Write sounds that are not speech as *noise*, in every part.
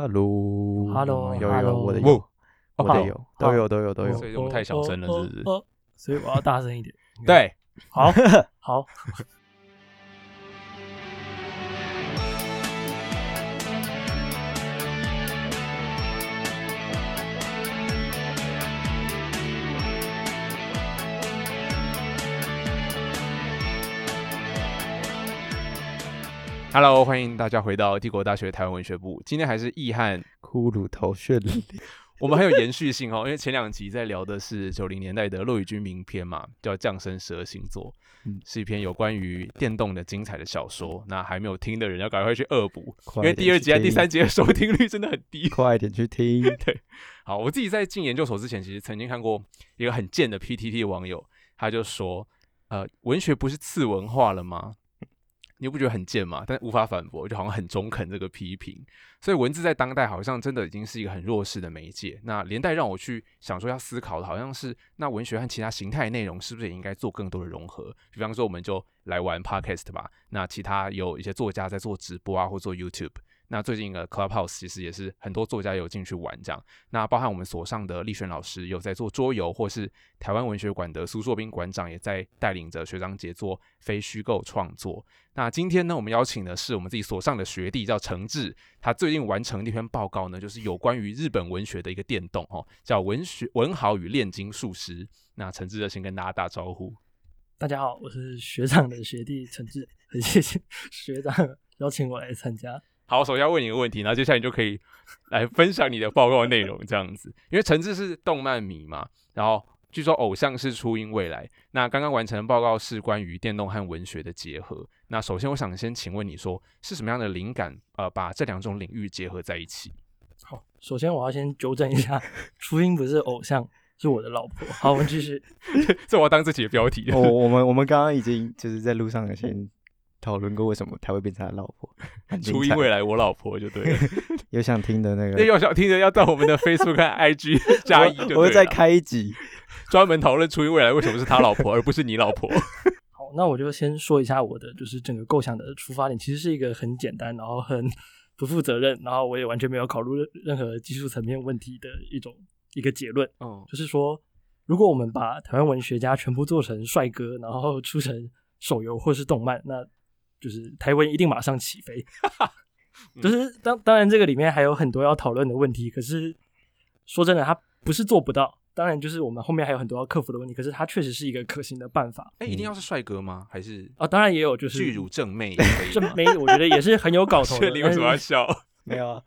Hello，Hello，有有 Hello 我的有，我的有，都有都有都有所。以我们太小声了，是不是？所以我要大声一点。对，好，*laughs* 好，Hello，欢迎大家回到帝国大学台湾文学部。今天还是易汉，骷髅头炫脸，我们很有延续性哦，因为前两集在聊的是九零年代的骆以军名篇嘛，叫《降生十二星座》，嗯是一篇有关于电动的精彩的小说。那还没有听的人要赶快去恶补，因快为第二集第三集的收听率真的很低。快点去听。*laughs* 对好，我自己在进研究所之前，其实曾经看过一个很贱的 PTT 的网友，他就说，呃，文学不是次文化了吗？你不觉得很贱吗？但无法反驳，就好像很中肯这个批评。所以文字在当代好像真的已经是一个很弱势的媒介。那连带让我去想说要思考的，好像是那文学和其他形态内容是不是也应该做更多的融合？比方说，我们就来玩 Podcast 吧。那其他有一些作家在做直播啊，或做 YouTube。那最近的 Clubhouse 其实也是很多作家有进去玩这样。那包含我们所上的立轩老师有在做桌游，或是台湾文学馆的苏硕斌馆长也在带领着学长姐做非虚构创作。那今天呢，我们邀请的是我们自己所上的学弟，叫程志。他最近完成的一篇报告呢，就是有关于日本文学的一个电动哦，叫《文学文豪与炼金术师》。那程志就先跟大家打招呼。大家好，我是学长的学弟陈志，很谢谢学长邀请我来参加。好，首先要问你一个问题，然后接下来你就可以来分享你的报告内容，这样子。因为陈志是动漫迷嘛，然后据说偶像是初音未来。那刚刚完成的报告是关于电动和文学的结合。那首先我想先请问你说，是什么样的灵感，呃，把这两种领域结合在一起？好，首先我要先纠正一下，初音不是偶像，是我的老婆。好，我们继续。*laughs* 这我要当自己的标题。我 *laughs* 我们我们刚刚已经就是在路上先讨论过为什么他会变成他老婆。*laughs* 初音未来，我老婆就对了。*laughs* 有想听的那那个，*laughs* 有想听的，要到我们的 Facebook 和 IG 加一我会再开一集。专门讨论初音未来为什么是他老婆，而不是你老婆。好，那我就先说一下我的就是整个构想的出发点，其实是一个很简单，然后很不负责任，然后我也完全没有考虑任何技术层面问题的一种一个结论，嗯，就是说，如果我们把台湾文学家全部做成帅哥，然后出成手游或是动漫，那就是台湾一定马上起飞。*laughs* 就是当当然这个里面还有很多要讨论的问题，可是说真的，它不是做不到。当然，就是我们后面还有很多要克服的问题，可是它确实是一个可行的办法哎、一定要是帅哥吗？还是啊。当然也有就是巨乳正妹也可以这吗？没，我觉得也是很有搞头的。*laughs* 你为什么要笑？*laughs* 没有啊，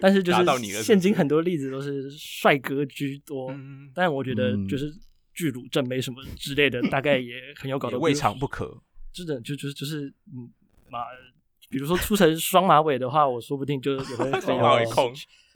但是就是现今很多例子都是帅哥居多，嗯，但我觉得嗯就是巨乳正妹什么之类的，大概也很有搞头。未尝不可。真的就就是就是嗯马，比如说出成双马尾的话，我说不定就有会很双马尾有控，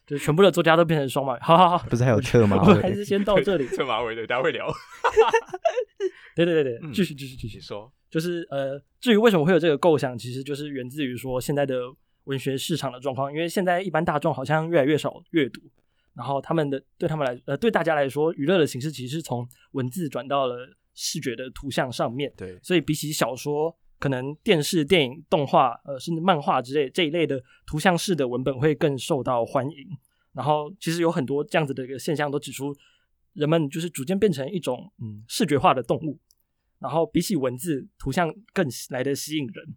就全部的作家都变成双马尾。好好好，不是还有侧马我们还？是先到这里。*laughs* 车马尾的，大家会聊。*laughs* 对对对对，嗯继续继续继续。说，就是呃，至于为什么会有这个构想，其实就是源自于说现在的文学市场的状况，因为现在一般大众好像越来越少阅读，然后他们的对他们来呃对大家来说，娱乐的形式其实是从文字转到了视觉的图像上面，对，所以比起小说，可能电视、电影、动画，呃，甚至漫画之类这一类的图像式的文本会更受到欢迎。然后，其实有很多这样子的一个现象都指出，人们就是逐渐变成一种嗯视觉化的动物，然后比起文字，图像更来的吸引人，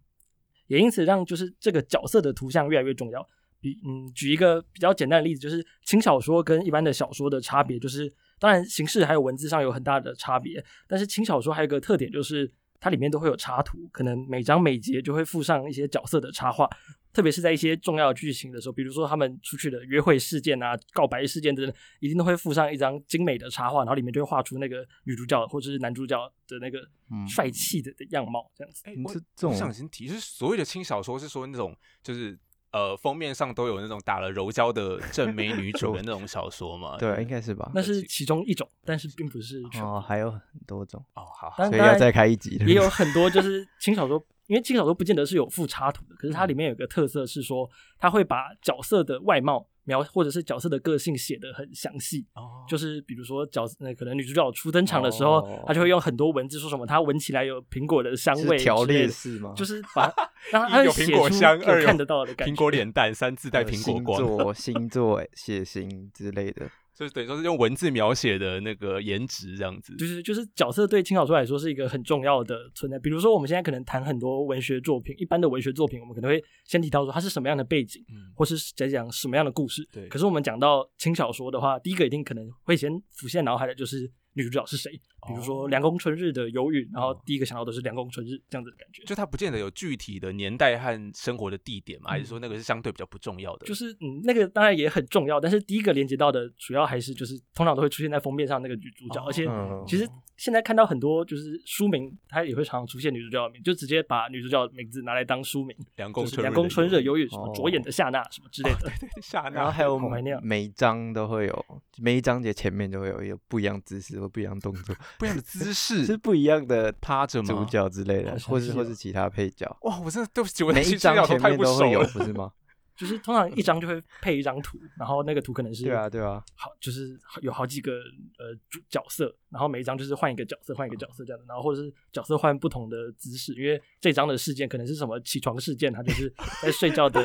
也因此让就是这个角色的图像越来越重要。比嗯，举一个比较简单的例子，就是轻小说跟一般的小说的差别，就是当然形式还有文字上有很大的差别，但是轻小说还有一个特点就是它里面都会有插图，可能每章每节就会附上一些角色的插画，特别是在一些重要剧情的时候，比如说他们出去的约会事件啊、告白事件等等，一定都会附上一张精美的插画，然后里面就会画出那个女主角或者是男主角的那个嗯帅气的的样貌，这样子。哎、我嗯这这我种想先提，就是所谓的轻小说是说那种就是。呃，封面上都有那种打了柔焦的正美女主的那种小说嘛？对，应该是吧？那是其中一种，但是并不是全部。哦，还有很多种，哦，好所以要再开一集。也有很多就是轻小说，因为轻小说不见得是有副插图的，可是它里面有个特色是说，它会把角色的外貌描或者是角色的个性写的很详细，哦就是比如说角色那可能女主角初登场的时候，哦她就会用很多文字说什么，她闻起来有苹果的香味是条之类的列式吗？就是把 *laughs* 让她一有苹果香，二看得到的感觉，苹果脸蛋，三自带呃苹果光，星座、*laughs* 星座、血型之类的。就是等于说是用文字描写的那个颜值这样子。就是就是角色对轻小说来说是一个很重要的存在。比如说我们现在可能谈很多文学作品，一般的文学作品，我们可能会先提到说它是什么样的背景，嗯，或是在讲什么样的故事。对可是我们讲到轻小说的话，第一个一定可能会先浮现脑海的就是女主角是谁，比如说哦凉宫春日的忧郁，然后哦第一个想到的是凉宫春日这样子的感觉。就它不见得有具体的年代和生活的地点嘛，还是说那个是相对比较不重要的？就是嗯，那个当然也很重要，但是第一个连接到的主要还是就是通常都会出现在封面上那个女主角，哦而且嗯其实现在看到很多就是书名，它也会常常出现女主角的名，就直接把女主角的名字拿来当书名，凉宫春凉宫春日的忧忧郁，什么着眼的夏娜什么之类的。郁夏娜，然后还有每一章都会有，每一章节前面都会有一个不一样姿势或不一样动作，不一样的姿势。*laughs* 是。不一样的趴着吗？主角之类的或是或是其他配角，哇，我真的对不起，我每一其实小说章前面都会有，不是吗？*laughs* 就是通常一张就会配一张图，然后那个图可能是对啊，对啊，好，就是有好几个呃主角色，然后每一张就是换一个角色，换一个角色这样的，然后或者是角色换不同的姿势，因为这张的事件可能是什么起床事件，它就是 *laughs* 在睡觉的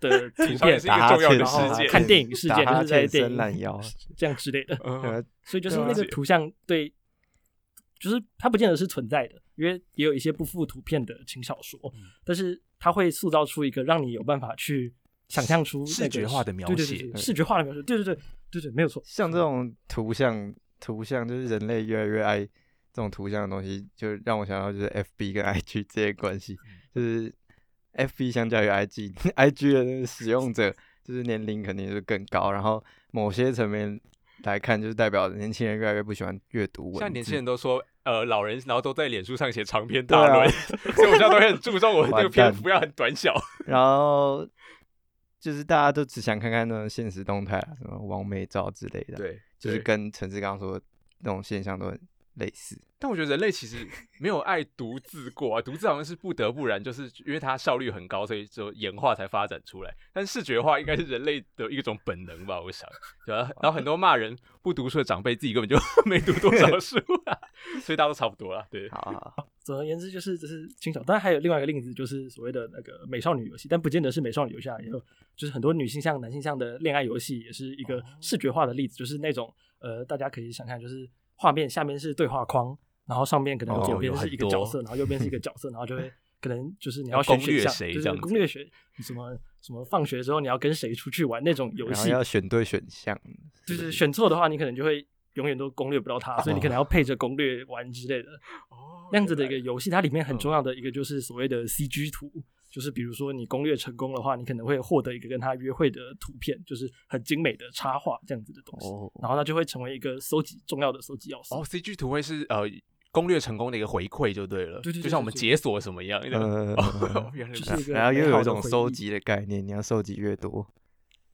的图片然后事件看电影事件打哈就是在欠电影伸懒腰。这样之类的，嗯。呃所以就是那个图像对，就是它不见得是存在的，因为也有一些不附图片的轻小说，嗯但是它会塑造出一个让你有办法去想象出那个视觉化的描写对对视觉化的描写，对对对对对，没有错。像这种图像，图像就是人类越来越爱这种图像的东西，就让我想到就是 F B 跟 I G 之间关系，就是 F B 相较于 I G，I *laughs* G 的使用者就是年龄肯定是更高，然后某些层面来看，就是代表年轻人越来越不喜欢阅读文字。现在年轻人都说，呃，老人然后都在脸书上写长篇大论，*laughs* 所以我现在都会很注重我这个篇幅要很短小。*laughs* 然后就是大家都只想看看那种现实动态啊，什么王美照之类的，，对，就是跟陈志刚说的那种现象都很类似。但我觉得人类其实没有爱独自过啊，独自好像是不得不然，就是因为它效率很高，所以就演化才发展出来。但视觉化应该是人类的一种本能吧，我想。对啊，然后很多骂人不读书的长辈，自己根本就 *laughs* 没读多少书啊，所以大家都差不多了。对，好好好，总而言之，就是这是轻小，当然还有另外一个例子，就是所谓的那个美少女游戏，但不见得是美少女游戏啊，也有就是很多女性向、男性向的恋爱游戏，也是一个视觉化的例子，就是那种呃，大家可以想象，就是画面下面是对话框，然后上面可能哦左边是一个角色，然后右边是一个角色，然后就会 *laughs* 可能就是你要要攻略选选项，就是攻略学什么什么放学之后你要跟谁出去玩那种游戏，要选对选项，就是选错的话，你可能就会永远都攻略不到它，所以你可能要配着攻略玩之类的。哦那样子的一个游戏，它里面嗯很重要的一个就是所谓的 CG 图，就是比如说你攻略成功的话，你可能会获得一个跟他约会的图片，就是很精美的插画这样子的东西，哦然后它就会成为一个搜集重要的搜集要素。哦，CG 图会是呃攻略成功的一个回馈就对了，对对对就像我们解锁什么一样。那个呃哦，原来如此就是然后又有一种的回忆收集的概念，你要收集越多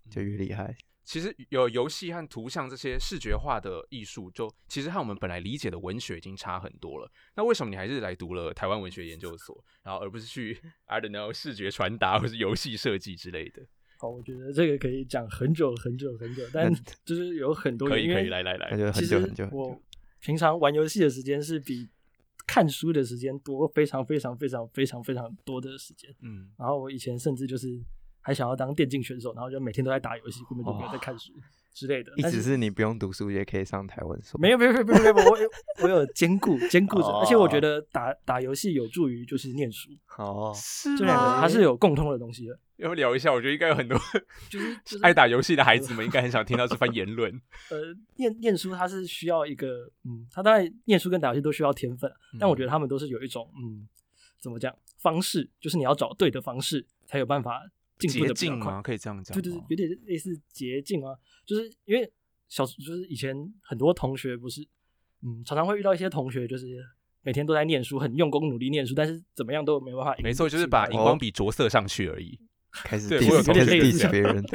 嗯就越厉害。其实有游戏和图像这些视觉化的艺术，就其实和我们本来理解的文学已经差很多了。那为什么你还是来读了台湾文学研究所，*laughs* 然后而不是去 I don't know 视觉传达或是游戏设计之类的？好，我觉得这个可以讲很久很久很久，但就是有很多可以可以，来来来，那就很其实久很久很久我。平常玩游戏的时间是比看书的时间多非常非常非常非常非常多的时间。嗯，然后我以前甚至就是还想要当电竞选手，然后就每天都在打游戏，根本就没有在看书之类的。但一直是你不用读书也可以上台湾所，没有没有没有没有没有，我有 *laughs* 我有兼顾兼顾着，哦而且我觉得打打游戏有助于就是念书，哦，是这两个它是有共通的东西的，要不聊一下？我觉得应该有很多 *laughs* *laughs* 就是爱打游戏的孩子们应该很想听到这番言论。呃，念念书它是需要一个，嗯，他当然念书跟打游戏都需要天分，但我觉得他们都是有一种，嗯，怎么讲方式，就是你要找对的方式，才有办法捷的比较快径嘛？。可以这样讲？对对对，有点类似捷径啊，就是因为小就是以前很多同学不是，嗯，常常会遇到一些同学就是每天都在念书，很用功努力念书，但是怎么样都没办法。没错，就是把荧哦光笔着色上去而已。开始对我有学类别人，*laughs*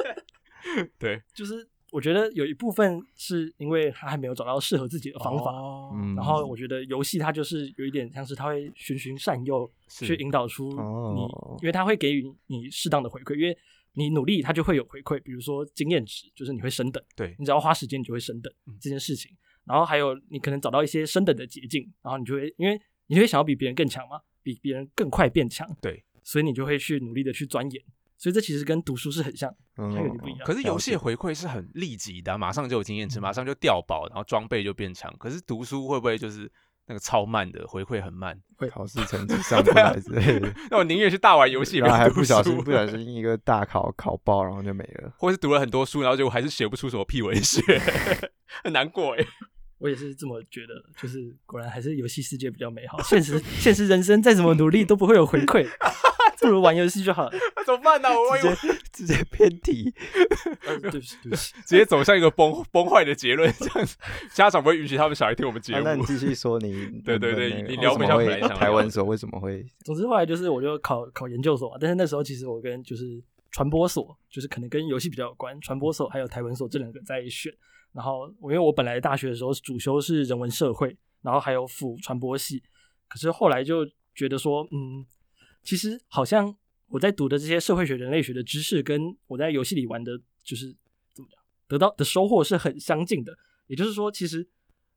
*laughs* 对，就是我觉得有一部分是因为他还没有找到适合自己的方法。哦嗯然后我觉得游戏它就是有一点像是它会循循善诱，去引导出你，哦因为它会给予你适当的回馈。因为你努力，它就会有回馈，比如说经验值，就是你会升等，对你只要花时间，你就会升等嗯这件事情。然后还有你可能找到一些升等的捷径，然后你就会因为你会想要比别人更强嘛，比别人更快变强，对，所以你就会去努力的去钻研。所以这其实跟读书是很像，嗯它有点不一样。可是游戏的回馈是很立即的啊、马上就有经验值，嗯马上就掉宝，然后装备就变强。可是读书会不会就是那个超慢的回馈很慢？考试成绩 *laughs* 上不来之类的，*laughs* 那我宁愿去大玩游戏，然后还不小心不小心一个大考考爆，然后就没了。*laughs* 或是读了很多书，然后结果还是写不出什么屁文学，很难过哎。我也是这么觉得，就是果然还是游戏世界比较美好。现实现实人生再怎么努力都不会有回馈，不如玩游戏就好了。*laughs* 那怎么办呢、我直接直接偏题，*laughs* 呃对不起，对不起。直接走向一个崩崩坏的结论，这样子家长不会允许他们小孩听我们节啊那你目。继续说你 *laughs* 对对对那个你聊回为什么会想本来台湾的所为什么会总之后来就是我就考考研究所嘛，但是那时候其实我跟就是传播所，就是可能跟游戏比较有关，传播所还有台文所这两个在选。然后我因为我本来大学的时候主修是人文社会，然后还有辅传播系，可是后来就觉得说，嗯，其实好像我在读的这些社会学、人类学的知识，跟我在游戏里玩的，就是怎么讲得到的收获是很相近的。也就是说，其实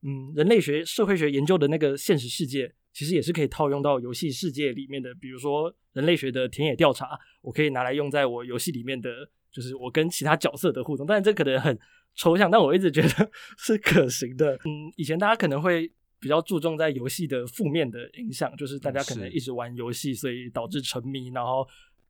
嗯，人类学、社会学研究的那个现实世界，其实也是可以套用到游戏世界里面的。比如说人类学的田野调查，我可以拿来用在我游戏里面的，就是我跟其他角色的互动。但，这可能很抽象，但我一直觉得 *laughs* 是可行的。嗯，以前大家可能会比较注重在游戏的负面的影响，就是大家可能一直玩游戏，所以导致沉迷，然后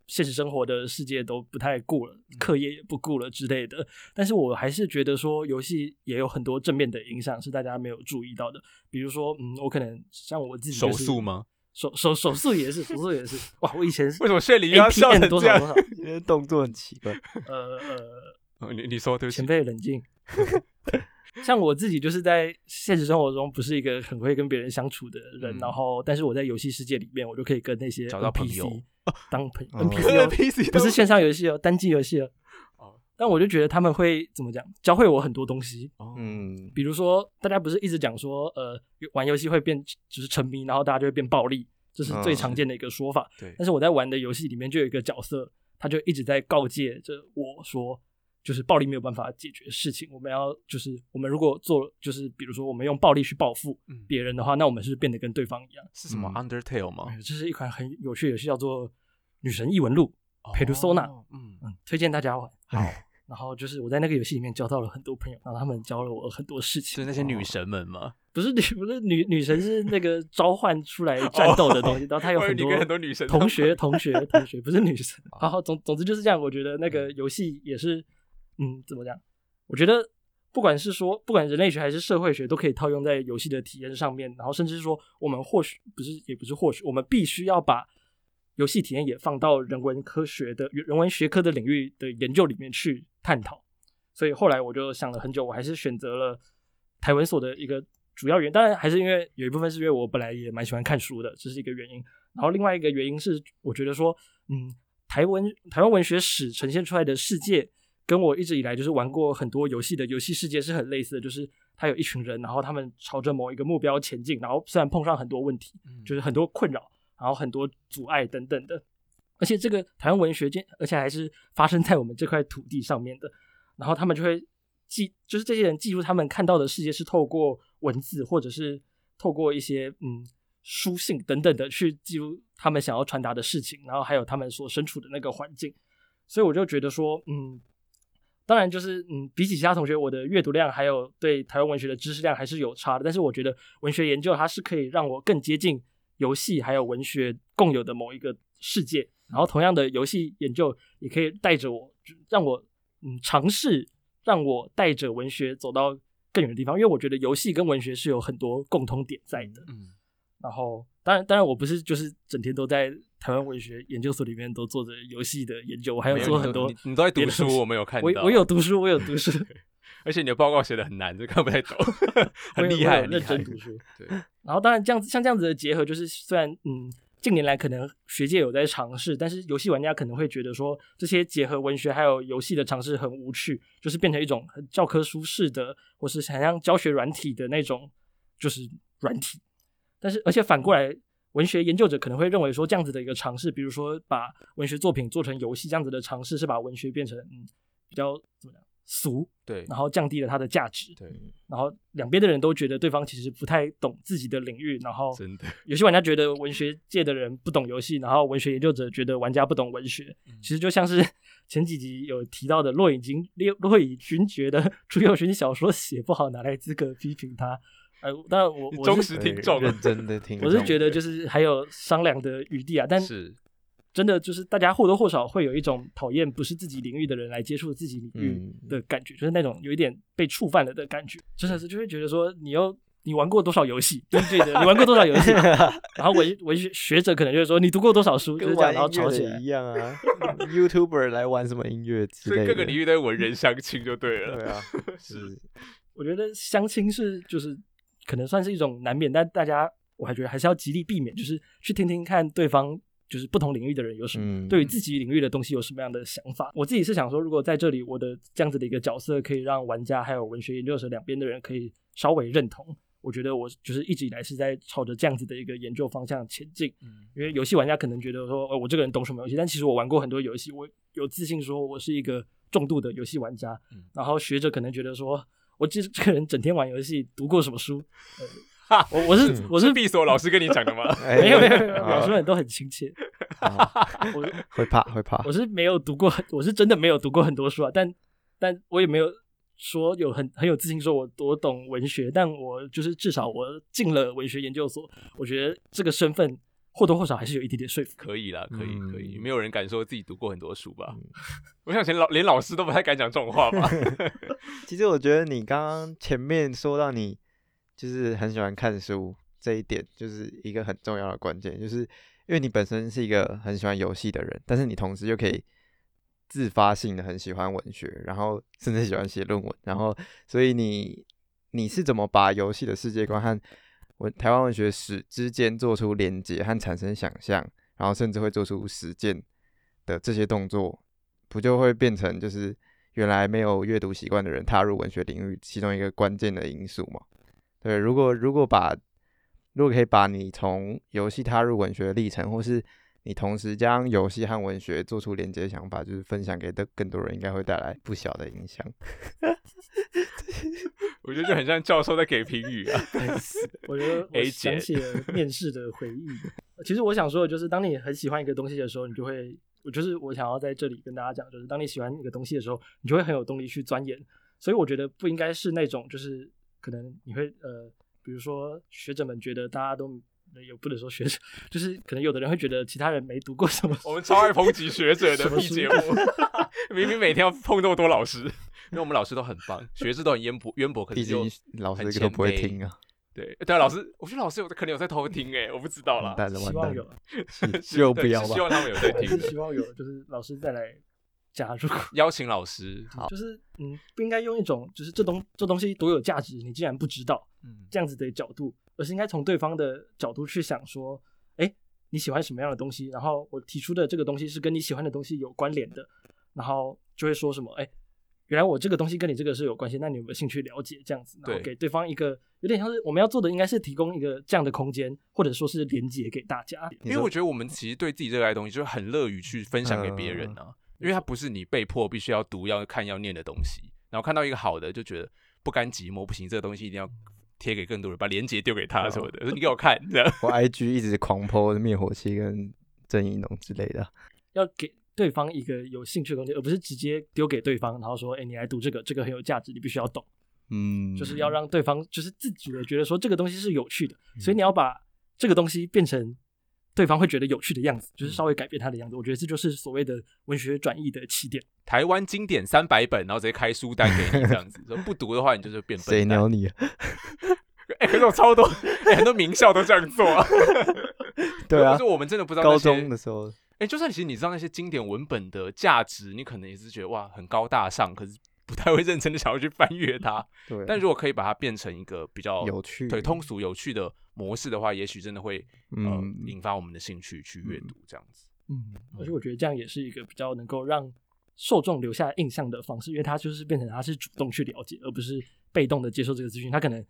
现实生活的世界都不太顾了，课业也不顾了之类的。但是我还是觉得说，游戏也有很多正面的影响是大家没有注意到的。比如说，嗯，我可能像我自己、手就是、速吗？手手手速也是，手速也是。哇，我以前为什么炫里要笑 APM 成这样？多少多少？*laughs* 因为动作很奇怪？呃呃，哦你你说对不起前，辈冷静。*laughs* 像我自己就是在现实生活中不是一个很会跟别人相处的人，嗯。然后但是我在游戏世界里面，我就可以跟那些找到朋 NPC 友当朋哦。NPC 哦。NPC 不是线上游戏哦，单机游戏哦。哦。但我就觉得他们会怎么讲，教会我很多东西。哦。嗯，比如说，大家不是一直讲说，呃，玩游戏会变就是沉迷，然后大家就会变暴力，这是最嗯。常见的一个说法。对。但是我在玩的游戏里面就有一个角色，他就一直在告诫着我说，就是暴力没有办法解决事情，我们要就是我们如果做就是比如说我们用暴力去报复嗯别人的话，那我们是不是变得跟对方一样。是什么嗯 Undertale 吗？哎这是一款很有趣的游戏，叫做《女神异闻录》。Persona 哦嗯，嗯，推荐大家玩。好，*laughs* 然后就是我在那个游戏里面交到了很多朋友，然后他们教了我很多事情。是那些女神们吗？*laughs* 不是女，不是女女神，是那个召唤出来战斗的东西。然后它有很多很多女神同学、同学、同学，不是女神。然后总总之就是这样。我觉得那个游戏也是，嗯，怎么讲？我觉得不管是说，不管人类学还是社会学，都可以套用在游戏的体验上面。然后甚至说，我们或许不是，也不是或许，我们必须要把游戏体验也放到人文科学的人文学科的领域的研究里面去探讨。所以后来我就想了很久，我还是选择了台文所的一个主要原因，当然还是因为有一部分是因为我本来也蛮喜欢看书的，这是一个原因。然后另外一个原因是，我觉得说，嗯，台文台湾文学史呈现出来的世界，跟我一直以来就是玩过很多游戏的游戏世界是很类似的，就是他有一群人，然后他们朝着某一个目标前进，然后虽然碰上很多问题，嗯就是很多困扰，然后很多阻碍等等的。而且这个台湾文学界，而且还是发生在我们这块土地上面的。然后他们就会记，就是这些人记录他们看到的世界是透过文字，或者是透过一些嗯书信等等的去记录他们想要传达的事情，然后还有他们所身处的那个环境。所以我就觉得说，嗯，当然就是嗯，比起其他同学，我的阅读量还有对台湾文学的知识量还是有差的。但是我觉得文学研究它是可以让我更接近游戏还有文学共有的某一个世界。然后同样的游戏研究也可以带着我，让我嗯尝试让我带着文学走到更远的地方，因为我觉得游戏跟文学是有很多共通点在的。嗯，然后，当然，当然，我不是就是整天都在台湾文学研究所里面都做着游戏的研究，我还有做很多你你都在读书，我没有看到。我我有读书，我有读书，*laughs* 而且你的报告写的很难，这看不太懂，*laughs* 很厉害，认真读书。对，然后当然这样子像这样子的结合，就是虽然嗯近年来可能学界有在尝试，但是游戏玩家可能会觉得说这些结合文学还有游戏的尝试很无趣，就是变成一种很教科书式的，或是很像教学软体的那种就是软体。但是而且反过来，文学研究者可能会认为说，这样子的一个尝试，比如说把文学作品做成游戏这样子的尝试，是把文学变成嗯比较怎么样俗，对然后降低了它的价值。对，然后两边的人都觉得对方其实不太懂自己的领域，然后真的有些玩家觉得文学界的人不懂游戏，然后文学研究者觉得玩家不懂文学。嗯其实就像是 *laughs* 前几集有提到的，骆以军骆以军觉得 *laughs* 朱友勋小说写不好，哪来资格批评他？呃，当然我我是对实听众啊。认真的听，*laughs* 我是觉得就是还有商量的余地啊，但是。真的就是大家或多或少会有一种讨厌不是自己领域的人来接触自己领域嗯。的感觉，就是那种有一点被触犯了的感觉，真的是就会觉得说你又你玩过多少游戏，对对的你玩过多少游戏，*laughs* 然后文文学学者可能就是说你读过多少书，就是跟这样，然后吵起来一。样啊，YouTuber 来玩什么音乐之类的，所以各个领域都是文人相亲就对了。对啊，*laughs* 是我觉得相亲是就是可能算是一种难免，但大家我还觉得还是要极力避免，就是去听听看对方就是不同领域的人有什么、嗯对于自己领域的东西有什么样的想法。我自己是想说，如果在这里我的这样子的一个角色可以让玩家还有文学研究者两边的人可以稍微认同。我觉得我就是一直以来是在朝着这样子的一个研究方向前进，嗯因为游戏玩家可能觉得说，呃，我这个人懂什么游戏，但其实我玩过很多游戏，我有自信说我是一个重度的游戏玩家。嗯然后学者可能觉得说，我这这个人整天玩游戏，读过什么书？*laughs* 呃、我我是我是是闭锁老师跟你讲的吗？*laughs* 哎没有没有没有，啊老师们都很亲切。啊我 *laughs* 会怕会怕我，是没有读过，我是真的没有读过很多书啊，但但我也没有说有很很有自信说我多懂文学，但我就是至少我进了文学研究所，我觉得这个身份或多或少还是有一点点说服。可以啦，可以可以，嗯没有人敢说自己读过很多书吧？*laughs* 我想连老连老师都不太敢讲这种话吧？*laughs* *laughs* 其实我觉得你刚刚前面说到你就是很喜欢看书这一点，就是一个很重要的关键，就是因为你本身是一个很喜欢游戏的人，但是你同时又可以自发性的很喜欢文学，然后甚至喜欢写论文，然后所以你你是怎么把游戏的世界观和文台湾文学史之间做出连接和产生想象，然后甚至会做出实践的这些动作，不就会变成就是原来没有阅读习惯的人踏入文学领域其中一个关键的因素嘛？对，如果如果把如果可以把你从游戏踏入文学的历程，或是你同时将游戏和文学做出连接的想法，就是分享给的更多人，应该会带来不小的影响。*laughs* 我觉得就很像教授在给评语啊。*laughs* 我觉得我想起了面试的回忆。*laughs* 其实我想说的就是，当你很喜欢一个东西的时候，你就会，我就是我想要在这里跟大家讲，就是当你喜欢一个东西的时候，你就会很有动力去钻研。所以我觉得不应该是那种，就是可能你会呃，比如说学者们觉得大家都也不能说学者，就是可能有的人会觉得其他人没读过什么，我们超爱抨击学者的什么 P 书节目，*laughs* 明明每天要碰那么多老师，因为我们老师都很棒，学识都很渊博渊博，可毕是就老师都不会听啊，对对啊，老师，我觉得老师有可能有在偷听哎，我不知道啦。完蛋了，*laughs* 完蛋希望有了，，希就不要吧。希望他们有在 *laughs* 听，希望有，就是老师再来加入。*laughs* 邀请老师。好就是嗯，不应该用一种就是这东这东西多有价值，你竟然不知道嗯，这样子的角度，而是应该从对方的角度去想说，哎，你喜欢什么样的东西？然后我提出的这个东西是跟你喜欢的东西有关联的，然后就会说什么，哎，原来我这个东西跟你这个是有关系，那你有没有兴趣了解？这样子，然后对给对方一个有点像是我们要做的，应该是提供一个这样的空间，或者说是连接给大家。因为我觉得我们其实对自己热爱的东西，就是很乐于去分享给别人啊。因为它不是你被迫必须要读、要看、要念的东西，然后看到一个好的，就觉得不甘寂寞，不行，这个东西一定要贴给更多人，把链接丢给他什么的，说你给我看，这样。*laughs* 我 IG 一直狂 po 灭火器跟郑义农之类的，*laughs* 要给对方一个有兴趣的东西，而不是直接丢给对方，然后说：“哎、你来读这个，这个很有价值，你必须要懂。嗯，就是要让对方就是自主的觉得说这个东西是有趣的，嗯所以你要把这个东西变成对方会觉得有趣的样子，嗯就是稍微改变它的样子。我觉得这就是所谓的文学转译的起点。台湾经典三百本，然后直接开书单给你这样子，说不读的话，你就是变谁鸟。你啊？*laughs* 哎、可是有超多、哎很多名校都这样做 *laughs* *laughs* 啊。对啊可是，我们真的不知道高中的时候，哎、就算其实你知道那些经典文本的价值，你可能也是觉得哇很高大上，可是 *laughs* 不太会认真的想要去翻阅它。*laughs* 对，但如果可以把它变成一个比较有趣对通俗有趣的模式的话，也许真的会呃嗯引发我们的兴趣去阅读这样子。嗯，而且我觉得这样也是一个比较能够让受众留下印象的方式，因为他就是变成他是主动去了解，而不是被动的接受这个资讯。他可能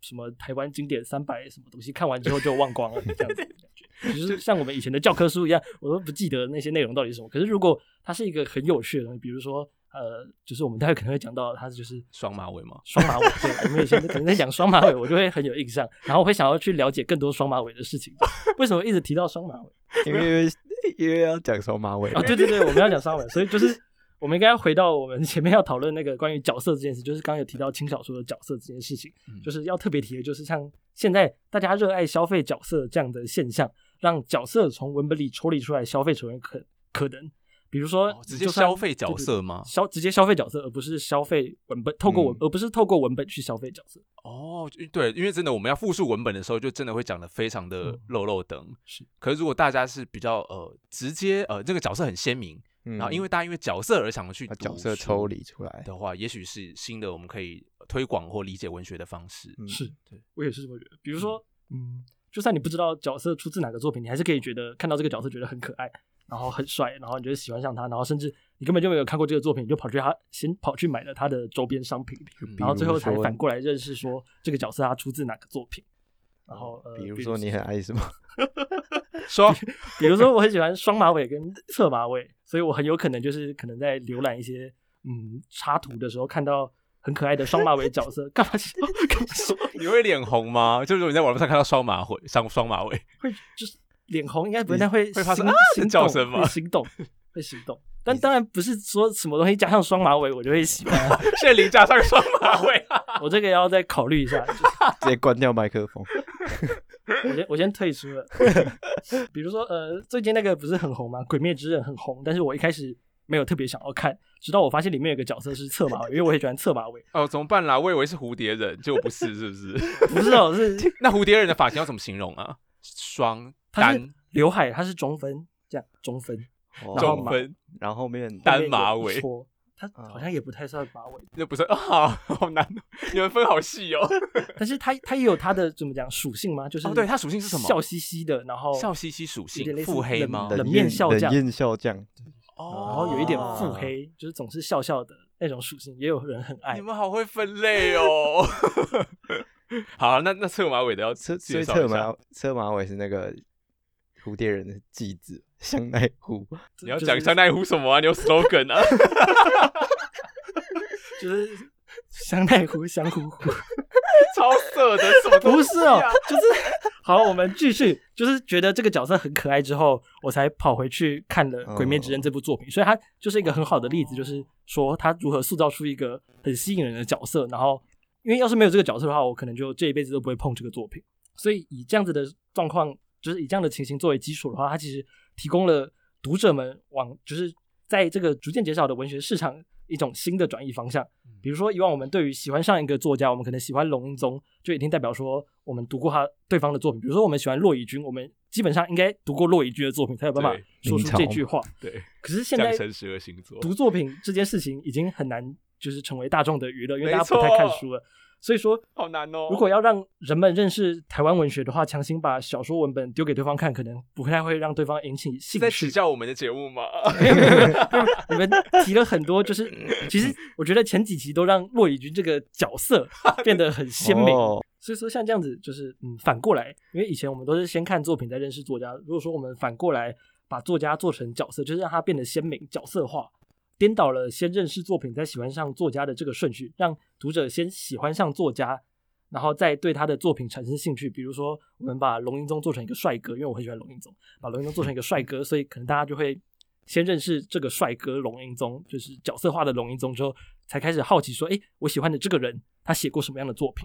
什么台湾经典三百什么东西看完之后就忘光了这样子 *laughs* 的感觉。就是像我们以前的教科书一样，我都不记得那些内容到底是什么。可是如果它是一个很有趣的东西，比如说呃，就是我们待会可能会讲到，它就是双马尾嘛？双马尾，对，我们以前可能在讲双马尾，我就会很有印象，然后我会想要去了解更多双马尾的事情。为什么一直提到双马尾？*laughs* 因为因为要讲双马尾啊，对对对，我们要讲双马尾，所以就是我们应该要回到我们前面要讨论那个关于角色这件事，就是刚刚有提到轻小说的角色这件事情，就是要特别提的，就是像现在大家热爱消费角色这样的现象，让角色从文本里抽离出来消费成为可可能。比如说，直接消费角色吗？消直接消费角色，而不是消费文本，透过文，而不是透过文本去消费角色。哦，对，因为真的我们要复述文本的时候，就真的会讲的非常的漏漏等。是，可是如果大家是比较呃直接呃这个角色很鲜明，然后因为大家因为角色而想去角色抽离出来的话，也许是新的我们可以推广或理解文学的方式。是，对我也是这么觉得。比如说，嗯，就算你不知道角色出自哪个作品，你还是可以觉得看到这个角色觉得很可爱。然后很帅，然后你就喜欢上他，然后甚至你根本就没有看过这个作品，你就跑去他先跑去买了他的周边商品，然后最后才反过来认识说这个角色他出自哪个作品。然后呃，比如说你很爱什么？*laughs* 说，比如说我很喜欢双马尾跟侧马尾，所以我很有可能就是可能在浏览一些嗯插图的时候看到很可爱的双马尾角色，干嘛 *laughs* 说？*laughs* 你会脸红吗？就是你在网络上看到双马尾，双双马尾会就是。脸红应该不会，但会会发生心叫声吗？心动，会心动。*laughs* 但当然不是说什么东西加上双马尾我就会喜欢。谢林加上双马尾，我这个要再考虑一下。直接关掉麦克风。我先我先退出了。比如说呃，最近那个不是很红吗？《鬼灭之刃》很红，但是我一开始没有特别想要看，直到我发现里面有个角色是侧马尾，因为我也喜欢侧马尾。哦，怎么办啦？我以为是蝴蝶人，结果不是，是不是？*laughs* 不是哦，是 *laughs* 那蝴蝶人的发型要怎么形容啊？双单。刘海它是中分，这样中分，中分，然后后面单马尾，它好像也不太算马尾，那不是 *laughs* 啊，好难，你们分好细哦。但是它它也有它的怎么讲属性吗？就是对它属性是什么？笑嘻嘻的，然后笑嘻嘻属性腹黑吗？冷面笑将，冷面笑将，哦，然后有一点腹黑，就是总是笑笑的那种属性，也有人很爱。你们好会分类哦。*laughs* 好，那那侧马尾的要侧，所以侧马侧马尾是那个。蝴蝶人的继子香奈乎，你要讲香奈乎什么啊？你有 slogan 啊？*laughs* 就是香奈乎香乎乎，*laughs* 超色的，什么不是哦？就是好，我们继续，就是觉得这个角色很可爱之后，我才跑回去看了《鬼灭之刃》这部作品，所以它就是一个很好的例子，就是说他如何塑造出一个很吸引人的角色。然后，因为要是没有这个角色的话，我可能就这一辈子都不会碰这个作品。所以以这样子的状况。就是以这样的情形作为基础的话，它其实提供了读者们往就是在这个逐渐减少的文学市场一种新的转移方向。比如说，以往我们对于喜欢上一个作家，我们可能喜欢龙应宗，就已经代表说我们读过他对方的作品。比如说，我们喜欢骆以军，我们基本上应该读过骆以军的作品，才有办法说出这句话。对。可是现在读作品这件事情已经很难，就是成为大众的娱乐，因为大家不太看书了。所以说好难哦。如果要让人们认识台湾文学的话，强行把小说文本丢给对方看，可能不太会让对方引起兴趣。在指教我们的节目吗？你 *laughs* 们提了很多，就是其实我觉得前几集都让骆以军这个角色 *laughs* 变得很鲜明。所以说像这样子，就是嗯，反过来，因为以前我们都是先看作品再认识作家。如果说我们反过来把作家做成角色，就是让他变得鲜明、角色化。颠倒了先认识作品再喜欢上作家的这个顺序，让读者先喜欢上作家，然后再对他的作品产生兴趣。比如说，我们把龙应宗做成一个帅哥，因为我很喜欢龙应宗，把龙应宗做成一个帅哥，所以可能大家就会先认识这个帅哥龙应宗，就是角色化的龙应宗之后，才开始好奇说，哎，我喜欢的这个人，他写过什么样的作品？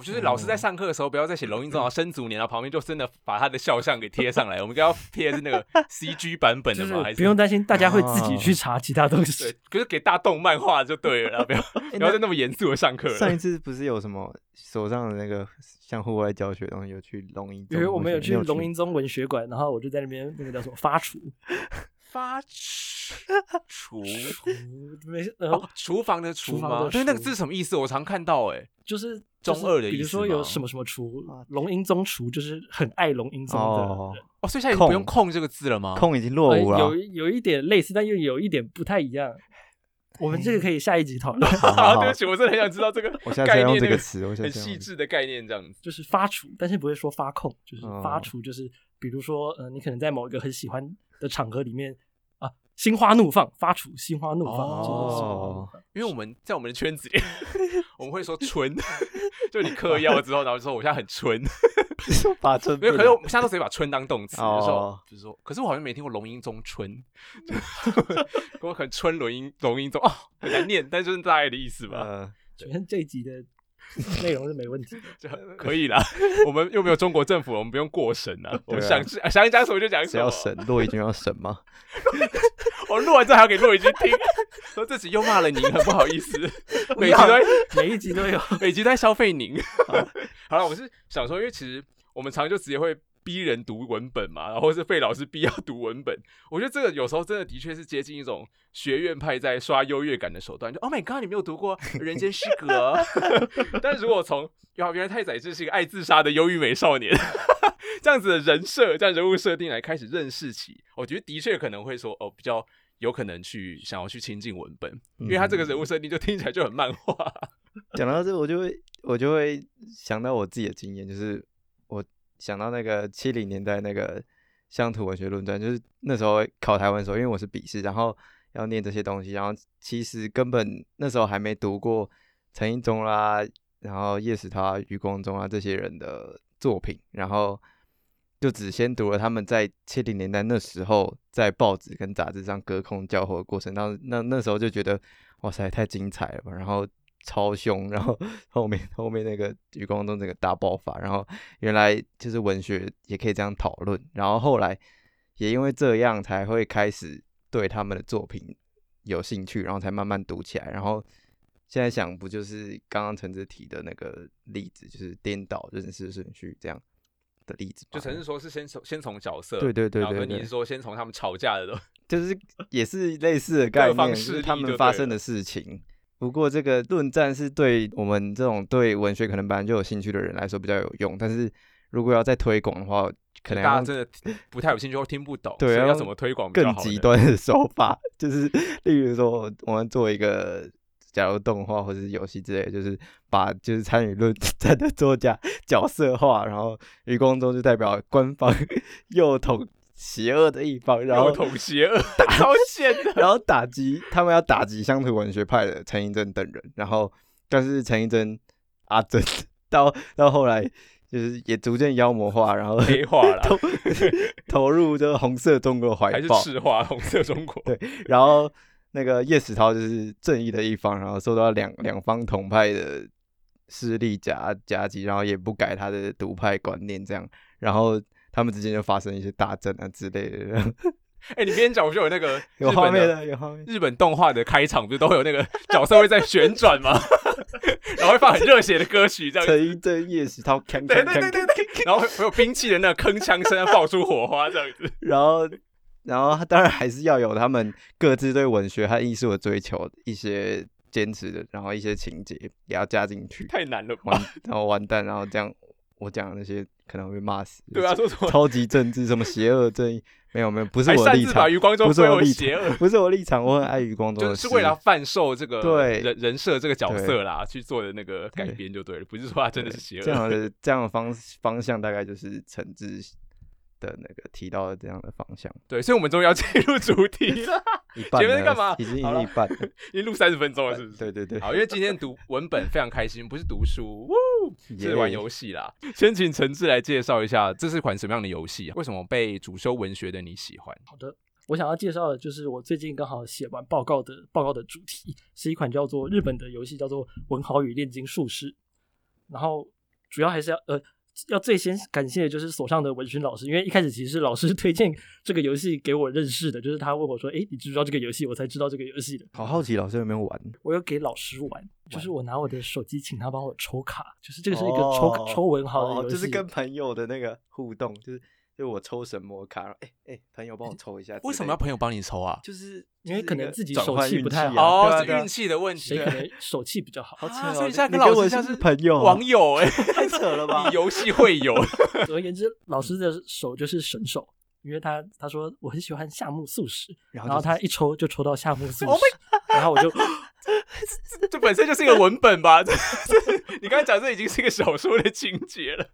哦，就是老师在上课的时候，不要再写龙应宗啊生卒年，啊旁边就真的把他的肖像给贴上来。我们刚刚贴的是那个 *laughs* CG 版本的吗？还是不用担心，大家会自己去查其他东西。对，可是给大动漫画就对了，*laughs* 不要不要再那么严肃的上课。上一次不是有什么手上的那个像户外教学东西，有去龙应，因为我们有去龙应宗文学馆，然后我就在那边那个叫什么发厨。发厨 *laughs* 厨没事，厨房的厨吗？对，那个字什么意思？我常看到，哎，就是中二的意思。比如说有什么什么厨，龙英宗厨就是很爱龙英宗的哦，所以现在不用控这个字了吗？控已经落伍了，有有一点类似，但又有一点不太一样。我们这个可以下一集讨论。*laughs* *laughs* 对不起，我真的很想知道这个概念这，个词，很细致的概念，这样子就是发厨，但是不会说发控，就是发厨，就是比如说呃，你可能在某一个很喜欢的场合里面啊，心花怒放，发出心花怒放，哦因为我们在我们的圈子里，*laughs* 我们会说春，*laughs* 就你嗑药之后，然后就说我现在很春，*laughs* 把春没有，可是我们现在都直接把春当动词，有时候哦。就说，可是我好像没听过龙音中春，我很春龙音龙音中哦，很难念，但就是大概的意思吧，呃，觉得这一集的 *laughs* 内容是没问题 *laughs* 可以啦。*laughs* 我们又没有中国政府，我们不用过审啊，我们想想讲什么就讲什么。谁要审？骆以军要审吗？我录完之后还要给骆以军听，说这集又骂了您，很不好意思。每集都在每一集都有，每集都在消费您。好了，我是想说，因为其实我们常常就直接会逼人读文本嘛，然后是被老师逼要读文本。我觉得这个有时候真的的确是接近一种学院派在刷优越感的手段。就 Oh my God，你没有读过《人间失格》？*laughs* 但如果从，原来太宰治是一个爱自杀的忧郁美少年，*laughs* 这样子的人设、这样人物设定来开始认识起，我觉得的确可能会说哦，比较有可能去想要去亲近文本，因为他这个人物设定就听起来就很漫画。讲到这，我就会我就会想到我自己的经验，就是我想到那个七零年代那个乡土文学论战，就是那时候考台湾的时候，因为我是笔试，然后要念这些东西，然后其实根本那时候还没读过陈一中啦，然后叶石涛、余光中啊这些人的作品，然后就只先读了他们在七零年代那时候在报纸跟杂志上隔空交火的过程，然后那那时候就觉得哇塞太精彩了吧，然后超凶，然后后面后面那个余光中整个大爆发，然后原来就是文学也可以这样讨论，然后后来也因为这样才会开始对他们的作品有兴趣，然后才慢慢读起来，然后现在想不就是刚刚陈志提的那个例子，就是颠倒认识顺序这样的例子，就陈是说是先从先从角色，对对对然后对对你是说先从他们吵架的都，就是也是类似的概念，是他们发生的事情。不过这个论战是对我们这种对文学可能本来就有兴趣的人来说比较有用，但是如果要再推广的话，可能大家真的不太有兴趣或听不懂，对要用所以要怎么推广更极端的手法，就是例如说我们做一个。假如动画或者是游戏之类，就是把就是参与论战的作家角色化，然后余光中就代表官方 *laughs* 右统邪恶的一方，然后右统邪恶，*laughs* 超险的。*laughs* 然后打击他们要打击乡土文学派的陈寅真等人，然后但是陈寅真阿珍 *laughs* 到到后来就是也逐渐妖魔化，然后黑化了，投投入这个红色中国怀还是抱，赤化红色中国？对然后那个叶石涛就是正义的一方，然后受到两两方统派的势力夹夹击，然后也不改他的独派观念，这样，然后他们之间就发生一些大战啊之类的，*laughs* 哎、你边讲我就有那个 *laughs* 有画面的，有画面。日本动画的开场不是都会有那个角色会在旋转吗？*laughs* 然后会放很热血的歌曲，这样子。陈寅真、叶石涛，锵对锵锵对对对对，然后会会有兵器的那个铿锵声，爆出火花这样子。然后，然后他当然还是要有他们各自对文学和艺术的追求，一些坚持的，然后一些情节也要加进去。太难了吧？完，然后完蛋，然后这样我讲的那些可能会被骂死。对啊，，说什么？*laughs* 超级政治，什么邪恶正义，没有没有，不是我的立场余光中归 *laughs* 不是我立场，，不是我立场，我很爱余光中，就是为了贩售这个对人人设这个角色啦，去做的那个改编就对了，不是说他真的是邪恶。*laughs* 这样的这样的方方向，大概就是陈志的那个提到的这样的方向。对，所以我们终于要进入主题了，*laughs* 一半前面在干嘛已经一半了。*laughs* 已经录三十分钟了，是不是？对对对，好，因为今天读文本非常开心，不是读书，呜是玩游戏啦。先请陈志来介绍一下，这是款什么样的游戏啊？为什么被主修文学的你喜欢？好的，我想要介绍的就是我最近刚好写完报告的报告的主题，是一款叫做日本的游戏，叫做《文豪与炼金术师》。然后主要还是要呃，要最先感谢的就是所上的文勋老师，因为一开始其实是老师 *laughs* 推荐这个游戏给我认识的，就是他问我说：“哎，你知不知道这个游戏？”我才知道这个游戏的。好好奇老师有没有玩？我有给老师玩，就是我拿我的手机请他帮我抽卡，就是这个是一个抽、哦抽文豪的游戏，哦就是跟朋友的那个互动，就是就我抽神魔卡，然后哎哎，朋友帮我抽一下为什么要朋友帮你抽啊？就是因为可能自己手气不太好运气的问题。谁可能手气比较好。好扯哦啊所以你现在你老师像是是朋友网友 *laughs* 哎，太扯了 *laughs* 吧以？游戏会友。*laughs* 总而言之，老师的手就是神手，因为他他说我很喜欢夏目漱石，然就然后他一抽就抽到夏目漱 Oh 石，然后我就这本身就是一个文本吧？这这你刚才讲这已经是一个小说的情节了。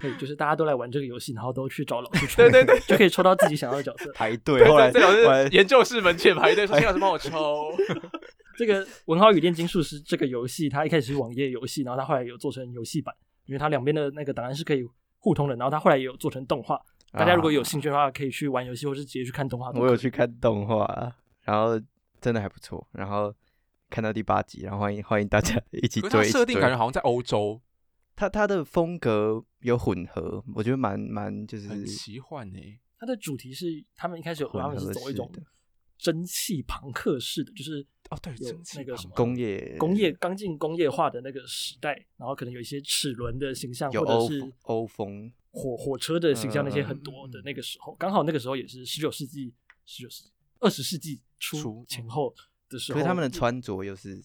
对，就是大家都来玩这个游戏，然后都去找老师抽，对对对，就可以抽到自己想要的角色。排队，后来这种后来是研究室门前排队说：“谢老师帮我抽。*laughs* 这个《文豪与炼金术师》这个游戏，它一开始是网页游戏，然后它后来有做成游戏版，因为它两边的那个档案是可以互通的。然后它后来也有做成动画，大家如果有兴趣的话，可以去玩游戏，或是直接去看动画。我有去看动画，然后真的还不错，然后看到第八集，然后欢迎欢迎大家一”起追。设定感觉好像在欧洲，它它的风格有混合，我觉得蛮蛮就是很奇幻欸呢。它的主题是他们一开始有他们是混合式走一种蒸汽朋克式的，就是哦对蒸汽朋那个什么工业工业刚进工业化的那个时代，然后可能有一些齿轮的形象，有欧或者是欧风，火火车的形象，那些嗯很多的那个时候，刚好那个时候也是十九世纪、十九世纪、二十世纪初初前后的时候，可是他们的穿着又是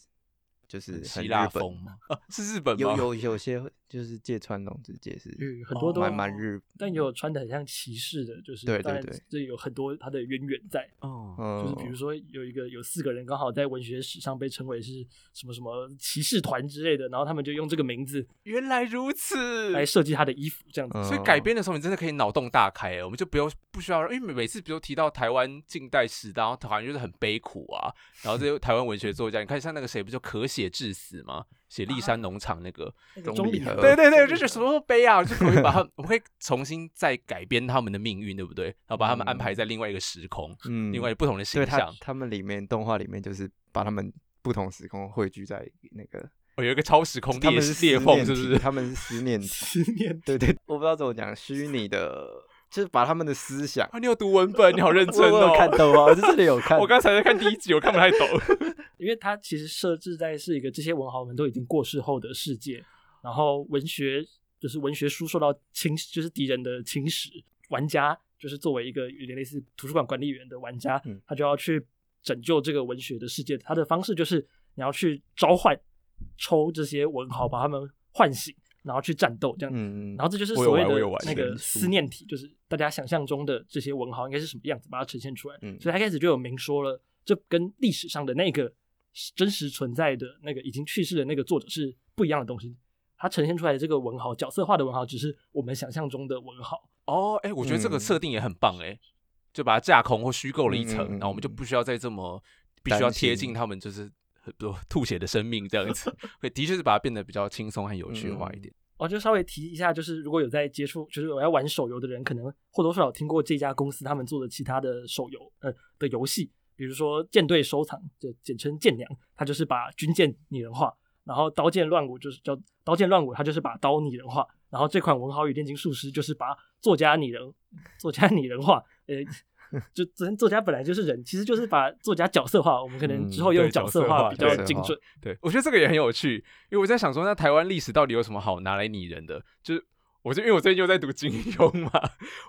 就是很希腊日本风吗？啊，*laughs* 是日本吗？有有有些就是芥川龙之介是嗯很多都蛮蛮日，但也有穿的很像骑士的，就是对对对这有很多他的渊源在，哦，嗯，就是比如说有一个有四个人刚好在文学史上被称为是什么什么骑士团之类的，然后他们就用这个名字原来如此。来设计他的衣服，这样子。嗯所以改编的时候，你真的可以脑洞大开，我们就不用不需要，因为每次比如提到台湾近代史，然后好像就是很悲苦啊，然后这些台湾文学作家，你看像那个谁，不就可血致死吗？写骊山农场那个，那个钟离合钟离合，对对对，就钟离合觉得什么悲啊，就可以把他，*laughs* 我们可以重新再改编他们的命运，对不对？然后把他们安排在另外一个时空，嗯另外不同的形象。他们里面动画里面就是把他们不同时空汇聚在那个，哦有一个超时空裂他们是裂思念缝，是不是？*laughs* 他们是思念体，思念对对，我不知道怎么讲，虚拟的，就是把他们的思想。啊，你有读文本，你好认真 *laughs* 我有哦。看懂吗，我在这里有看。*laughs* 我刚才在看第一集，我看不太懂。*laughs* 因为它其实设置在是一个这些文豪们都已经过世后的世界，然后文学就是文学书受到侵，就是敌人的侵蚀，玩家就是作为一个有点类似图书馆管理员的玩家，嗯他就要去拯救这个文学的世界。他的方式就是你要去召唤、抽这些文豪，把他们唤醒，然后去战斗这样。嗯，然后这就是所谓的那个思念体，就是大家想象中的这些文豪应该是什么样子，把它呈现出来。嗯所以他开始就有明说了，这跟历史上的那个真实存在的那个已经去世的那个作者是不一样的东西。他呈现出来的这个文豪，角色化的文豪，只是我们想象中的文豪。哦，哎，我觉得这个嗯设定也很棒，哎，就把它架空或虚构了一层，然后我们就不需要再这么必须要贴近他们，就是比如 *laughs* 吐血的生命这样子。*laughs* 会，的确是把它变得比较轻松和有趣化一点。哦，就稍微提一下，就是如果有在接触，就是我要玩手游的人，可能或多或少听过这家公司他们做的其他的手游，呃的游戏，比如说舰队收藏，就简称舰娘，它就是把军舰拟人化，然后刀剑乱舞就是叫刀剑乱舞，它就是把刀拟人化，然后这款文豪与炼金术师就是把作家拟人作家拟人化，呃。*laughs* 就真作家本来就是人，其实就是把作家角色化。我们可能之后用角角色化比较精准。对，我觉得这个也很有趣，因为我在想说，那台湾历史到底有什么好拿来拟人的？就是我就因为我最近又在读金庸嘛，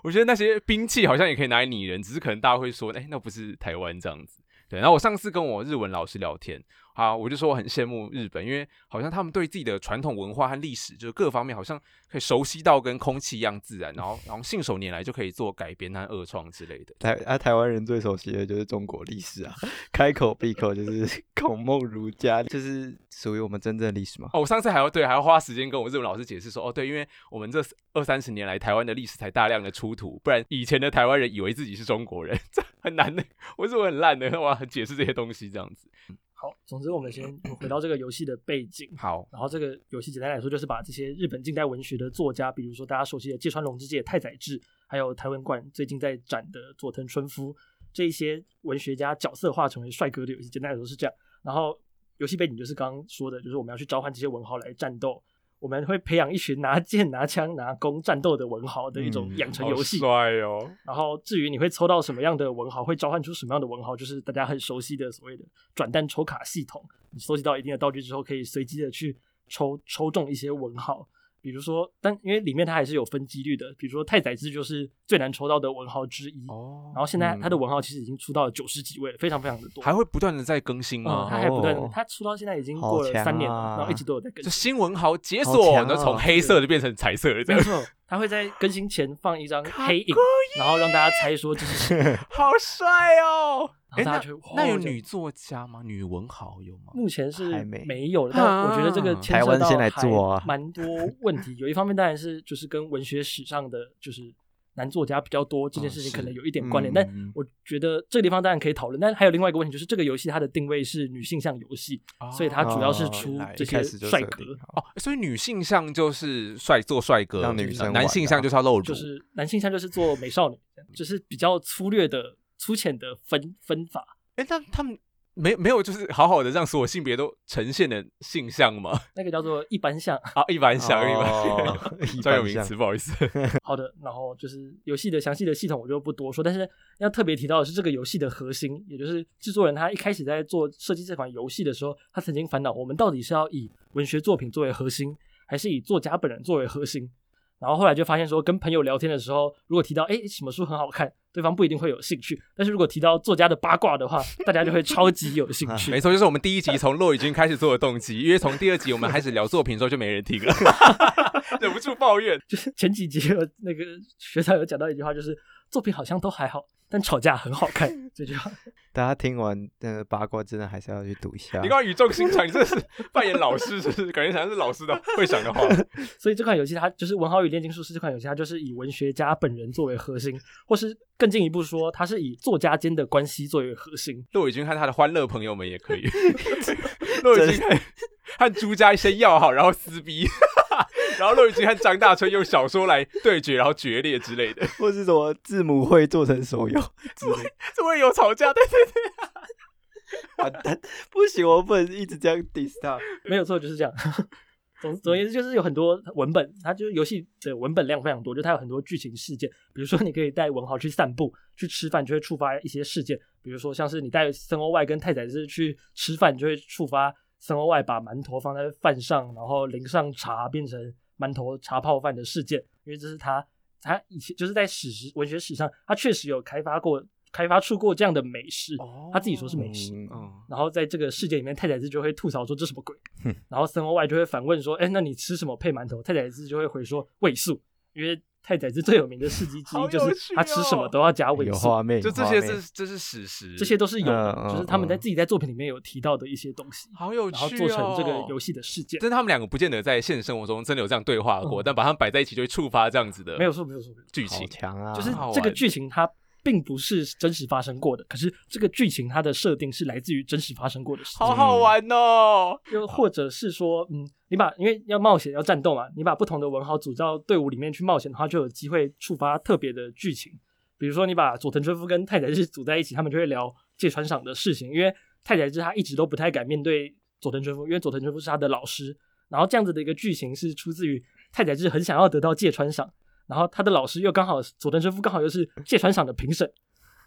我觉得那些兵器好像也可以拿来拟人，只是可能大家会说，哎、那不是台湾这样子。对，然后我上次跟我日文老师聊天，啊，我就说我很羡慕日本，因为好像他们对自己的传统文化和历史，就是各方面好像可以熟悉到跟空气一样自然，然后然后信手拈来就可以做改编和恶创之类的。台啊，台湾人最熟悉的就是中国历史啊，开口闭口就是 *laughs* 孔孟儒家，就是属于我们真正的历史嘛。哦，我上次还要对还要花时间跟我日文老师解释说，哦，对，因为我们这二三十年来台湾的历史才大量的出土，不然以前的台湾人以为自己是中国人，*laughs* 这很难的。我日文很烂的，我要解释这些东西这样子。好，总之我们先 *clears throat* 回到这个游戏的背景。好，然后这个游戏简单来说，就是把这些日本近代文学的作家，比如说大家熟悉的芥川龙之介、太宰治，还有台湾馆最近在展的佐藤春夫这一些文学家角色化成为帅哥的游戏。简单来说是这样。然后游戏背景就是刚刚说的，就是我们要去召唤这些文豪来战斗。我们会培养一群拿剑、拿枪、拿弓战斗的文豪的一种嗯养成游戏。帅哦。然后至于你会抽到什么样的文豪，会召唤出什么样的文豪，就是大家很熟悉的所谓的转蛋抽卡系统。你收集到一定的道具之后，可以随机的去抽抽中一些文豪。比如说，但因为里面它还是有分几率的，比如说太宰治就是最难抽到的文豪之一。哦然后现在嗯他的文豪其实已经出到了九十几位了，非常非常的多。还会不断的在更新嗯，吗？他还不断哦，他出到现在已经过了三年了，啊然后一直都有在更就新。新闻好解锁，强然后从哦黑色的变成彩色的他会在更新前放一张黑影，然后让大家猜说这是谁，*laughs* 好帅哦！哎，那后大家就会哇这那有女作家吗？女文豪有吗？目前是还没没有的，但我觉得这个啊牵涉到台湾先来做啊蛮多问题。有一方面当然是就是跟文学史上的就是男作家比较多这件嗯事情可能有一点关联，但我觉得这个地方当然可以讨论。但还有另外一个问题就是这个游戏它的定位是女性向游戏，所以它主要是哦出这些帅哥哦，所以女性向就是帅做帅哥，男性向就是要露乳，就是男性向就是做美少女，就是比较粗略的、粗浅的分分法。哎，但他们没没有就是好好的让所有性别都呈现的性向吗？*laughs* 那个叫做一般向。啊，一般向，一般哦一般向 *laughs* 专有名词，不好意思。*laughs* 好的，然后就是游戏的详细的系统我就不多说，但是要特别提到的是这个游戏的核心，也就是制作人他一开始在做设计这款游戏的时候，他曾经烦恼我们到底是要以文学作品作为核心，还是以作家本人作为核心。然后后来就发现说，跟朋友聊天的时候，如果提到哎什么书很好看，对方不一定会有兴趣；但是如果提到作家的八卦的话，大家就会超级有兴趣。没错，就是我们第一集从骆以军开始做的动机，因为从第二集我们开始聊作品的时候就没人听了，*laughs* 忍不住抱怨。*laughs* 就是前几集有那个学长有讲到一句话，就是作品好像都还好，但吵架很好看。*laughs* 这句话，大家听完那个八卦，真的还是要去读一下你。刚刚语重心长，你这是扮演老师，是不是？感觉像是老师的会讲的话。所以这款游戏它就是《文豪与炼金术师》这款游戏，它就是以文学家本人作为核心，或是更进一步说，它是以作家间的关系作为核心。骆以军和他的欢乐朋友们也可以。骆以军和 *laughs* 和朱家先要好，然后撕逼，然后骆以军和张大春用小说来对决，然后决裂之类的。或是什么字母会做成手游之类的。这会有吵架，对对对。*laughs* 完蛋，不行，我不能一直这样 diss 他。没有错，就是这样。*laughs* 总总而言之，就是有很多文本，它就是游戏的文本量非常多，就它有很多剧情事件。比如说，你可以带文豪去散步、去吃饭，就会触发一些事件。比如说，像是你带森欧外跟太宰治去吃饭，就会触发森欧外把馒头放在饭上，然后淋上茶，变成馒头茶泡饭的事件。因为这是他他以前就是在史实文学史上，他确实有开发过、开发出过这样的美食。他自己说是美食。然后在这个事件里面，太宰治就会吐槽说这什么鬼，然后森欧外就会反问说，哎，那你吃什么配馒头？太宰治就会回说味素，因为太宰治最有名的事迹之一就是他吃什么哦都要加味素，有画面，就这些是这是史实，这些都是有的，就是他们在嗯自己在作品里面有提到的一些东西，好有趣、哦，然后做成这个游戏的事件。但他们两个不见得在现实生活中真的有这样对话过，嗯但把他们摆在一起就会触发这样子的没有错，没有错，剧情。强啊！就是这个剧情它并不是真实发生过的，可是这个剧情它的设定是来自于真实发生过的事情。好好玩哦！又或者是说，嗯，你把因为要冒险要战斗嘛，你把不同的文豪组到队伍里面去冒险的话，就有机会触发特别的剧情。比如说，你把佐藤春夫跟太宰治组在一起，他们就会聊芥川赏的事情，因为太宰治他一直都不太敢面对佐藤春夫，因为佐藤春夫是他的老师。然后这样子的一个剧情是出自于太宰治很想要得到芥川赏，然后他的老师又刚好佐藤春夫刚好又是芥川赏的评审，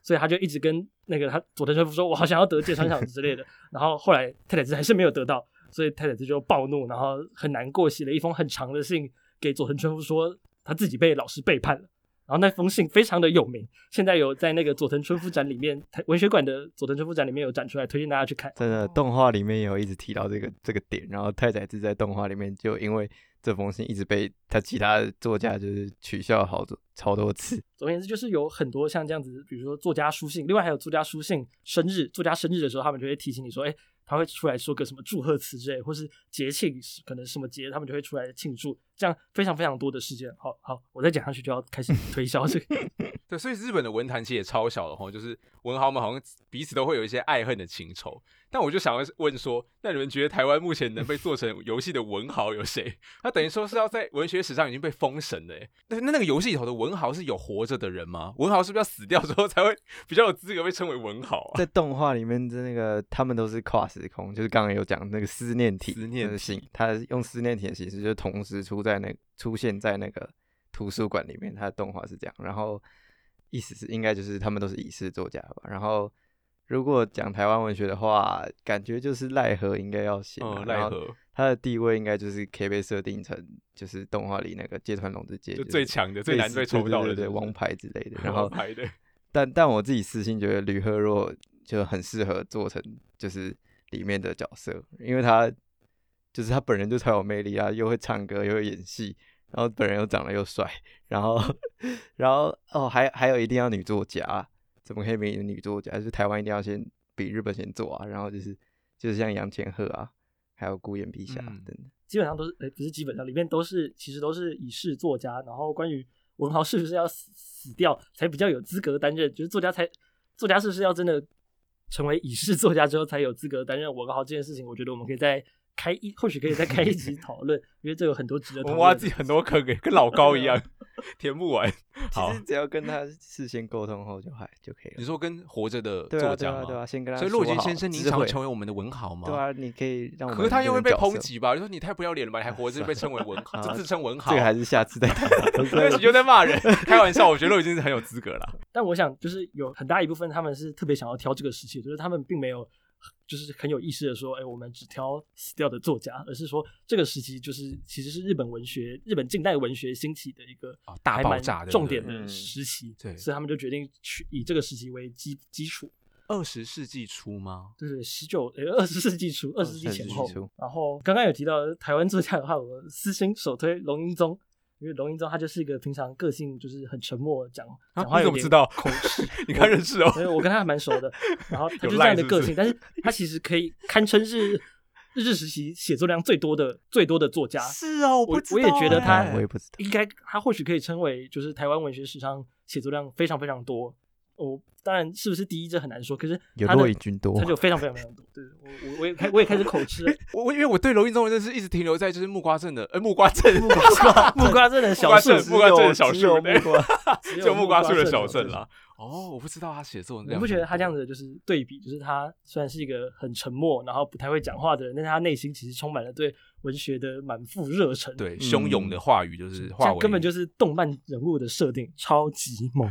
所以他就一直跟那个他佐藤春夫说：“我好想要得芥川赏之类的。”然后后来太宰治还是没有得到，所以太宰治就暴怒，然后很难过，写了一封很长的信给佐藤春夫，说他自己被老师背叛了。然后那封信非常的有名，现在有在那个佐藤春夫展里面，台文学馆的佐藤春夫展里面有展出来，推荐大家去看。真的动画里面也有一直提到这个这个点，然后太宰治在动画里面就因为这封信一直被他其他作家就是取笑好多超多次。总而言之，就是有很多像这样子，比如说作家书信，另外还有作家书信生日，作家生日的时候，他们就会提醒你说，哎，他会出来说个什么祝贺词之类，或是节庆，可能什么节，他们就会出来庆祝，这样非常非常多的事件。好好，我再讲下去就要开始 *laughs* 推销这个。*laughs* 对，所以日本的文坛其实也超小的哈，就是文豪们好像彼此都会有一些爱恨的情仇。但我就想要问说，那你们觉得台湾目前能被做成游戏的文豪有谁？*laughs* 他等于说是要在文学史上已经被封神了耶。那那那个游戏里头的文豪是有活着的人吗？文豪是不是要死掉之后才会比较有资格被称为文豪啊？在动画里面的那个他们都是跨时空，就是刚刚有讲那个思念体，思念体的形，它用思念体的形式，就同时出在那出现在那个图书馆里面，他的动画是这样，然后意思是应该就是他们都是已逝作家吧，然后。如果讲台湾文学的话，感觉就是奈何应该要写然后奈何他的地位应该就是可以被设定成就是动画里那个芥川龙之介，就最强的、最难被抽到的，王牌之类的。*laughs* 然后王牌的，但但我自己私心觉得吕赫若就很适合做成就是里面的角色，因为他就是他本人就超有魅力啊，又会唱歌又会演戏，然后本人又长得又帅，然后然后哦，还还有一定要女作家，怎么可以没女作家？就是台湾一定要先比日本先做啊，然后就是就是像杨千鹤啊，还有孤雁陛下嗯等等。基本上都是，诶，不是基本上，里面都是其实都是已逝作家。然后关于文豪是不是要死死掉才比较有资格担任，就是作家才作家是不是要真的成为已逝作家之后才有资格担任文豪这件事情，我觉得我们可以再开一，或许可以再开一集讨论，*laughs* 因为这有很多值得讨论的我们挖自己很多坑给，跟老高一样，*laughs* 填不完。*laughs* 好其实只要跟他事先沟通后就还就可以了。你说跟活着的作家吗？对啊对啊，先跟他所以洛杰先生，您想成为我们的文豪吗？对啊，你可以让我可是他又会被抨击吧？就说你太不要脸了吧？你还活着被称为文豪，就自称文豪，这个还是下次再谈。对，你就在骂人，开玩笑。我觉得洛已经是很有资格了。但我想，就是有很大一部分他们是特别想要挑这个时期，就是他们并没有就是很有意识的说，哎、我们只挑死掉的作家，而是说这个时期就是其实是日本文学、日本近代文学兴起的一个哦大爆炸对不对重点的嗯时期，对所以他们就决定去以这个时期为基基础。二十世纪初吗？对对，十九呃二十世纪初，二十世纪前后。然后刚刚有提到台湾作家的话，我私心首推龙应宗，因为龙应宗他就是一个平常个性就是很沉默，讲啊讲话有点口 *laughs* 吃。你看认识哦。所以我跟他还蛮熟的，然后他就是这样的个性，但是他其实可以堪称是 *laughs* 日治时期写作量最多的最多的作家。是哦，我我我也觉得他我也不知道。应该他或许可以称为就是台湾文学史上写作量非常非常多。我当然是不是第一这很难说，可是有骆以军多他就非常非常非常多。对我我我也开我也开始口吃了，*laughs* 我我因为我对龙应宗的认识一直停留在就是木瓜镇的，呃，木瓜镇，木木瓜镇的小树木瓜镇，木瓜镇的小只有树，对木瓜只有 *laughs* 就木瓜树的小镇啦。哦，我不知道他写作，你不觉得他这样子就是对比，就是他虽然是一个很沉默，然后不太会讲话的人，但是他内心其实充满了对文学的满腹热忱。对汹涌的话语就是这样根本就是动漫人物的设定，超级萌。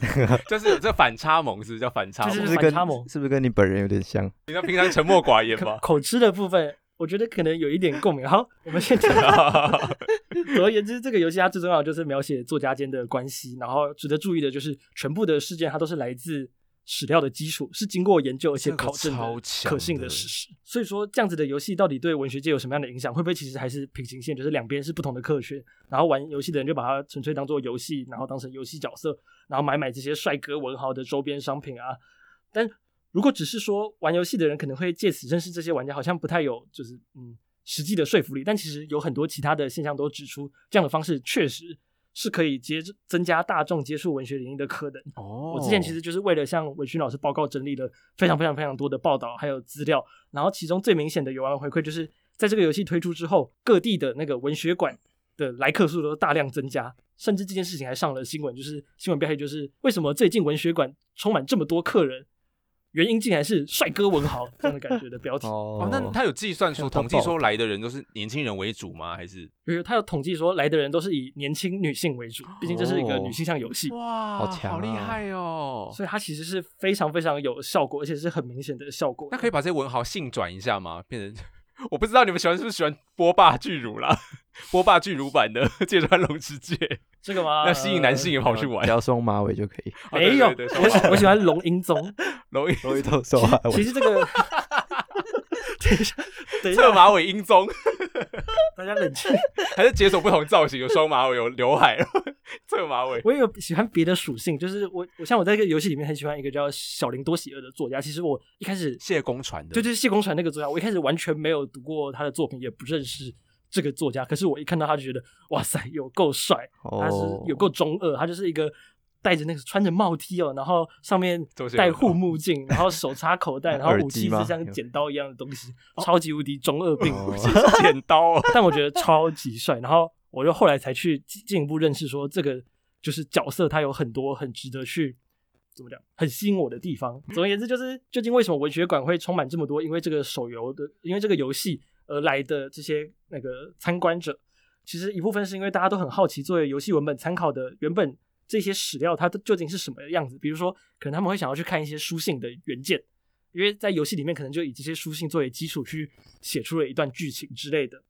*laughs* 就是有这反差萌，是不是叫反差萌？就是是不是跟反差萌是不是跟你本人有点像？你看平常沉默寡言吧。口 *laughs* 口吃的部分，我觉得可能有一点共鸣。好，我们先讲。*laughs* 总而言之，这个游戏它最重要的就是描写作家间的关系，然后值得注意的就是全部的事件它都是来自史料的基础，是经过研究而且考证的可信的的事实。所以说，这样子的游戏到底对文学界有什么样的影响？会不会其实还是平行线，就是两边是不同的科学？然后玩游戏的人就把它纯粹当做游戏，然后当成游戏角色，然后买买这些帅哥文豪的周边商品啊。但如果只是说玩游戏的人可能会借此认识这些玩家，好像不太有就是嗯实际的说服力。但其实有很多其他的现象都指出，这样的方式确实是可以接增加大众接触文学领域的可能。哦我之前其实就是为了向文勋老师报告整理了非常非常非常多的报道还有资料，然后其中最明显的有玩回馈就是在这个游戏推出之后，各地的那个文学馆的来客数都大量增加，甚至这件事情还上了新闻，就是新闻标题就是为什么最近文学馆充满这么多客人，原因竟然是帅哥文豪这样的感觉的标题。哦哦，那他有计算说统计说来的人都是年轻人为主吗？还是他有统计说来的人都是以年轻女性为主，毕竟这是一个哦女性向游戏。哇，好强好厉啊害哦！所以它其实是非常非常有效果，而且是很明显的效果。那可以把这些文豪性转一下吗？变成我不知道你们喜欢是不是喜欢波霸巨乳啦，波霸巨乳版的芥川龙之介，*laughs* 这个吗？要吸引男性也跑去玩只。要双马尾就可以。哦没有，对对对我喜我喜欢龙英宗。*laughs* 龙一容易透手啊！其实这个，*laughs* 等一下，等一侧下，马尾英宗，大家冷静。*laughs* 还是解锁不同造型，有双马尾，有刘海，*laughs* 侧马尾。我也有喜欢别的属性，就是我，我像我在这个游戏里面很喜欢一个叫小林多喜二的作家。其实我一开始谢公传的，对对谢公传那个作家，我一开始完全没有读过他的作品，也不认识这个作家。可是我一看到他就觉得，哇塞，有够帅，他是哦，有够中二，他就是一个戴着那个穿着帽 T 哦，然后上面戴护目镜，*laughs* 然后手插口袋，*laughs* 然后武器是像剪刀一样的东西，超级无敌中二病。哦 *laughs* 剪刀哦，但我觉得超级帅。然后我就后来才去进进一步认识说，这个就是角色，他有很多很值得去怎么讲，很吸引我的地方。总而言之，就是究竟为什么文学馆会充满这么多因为这个手游的，因为这个游戏而来的这些那个参观者，其实一部分是因为大家都很好奇，作为游戏文本参考的原本这些史料，它究竟是什么样子。比如说，可能他们会想要去看一些书信的原件。因为在游戏里面，可能就以这些书信作为基础去写出了一段剧情之类的。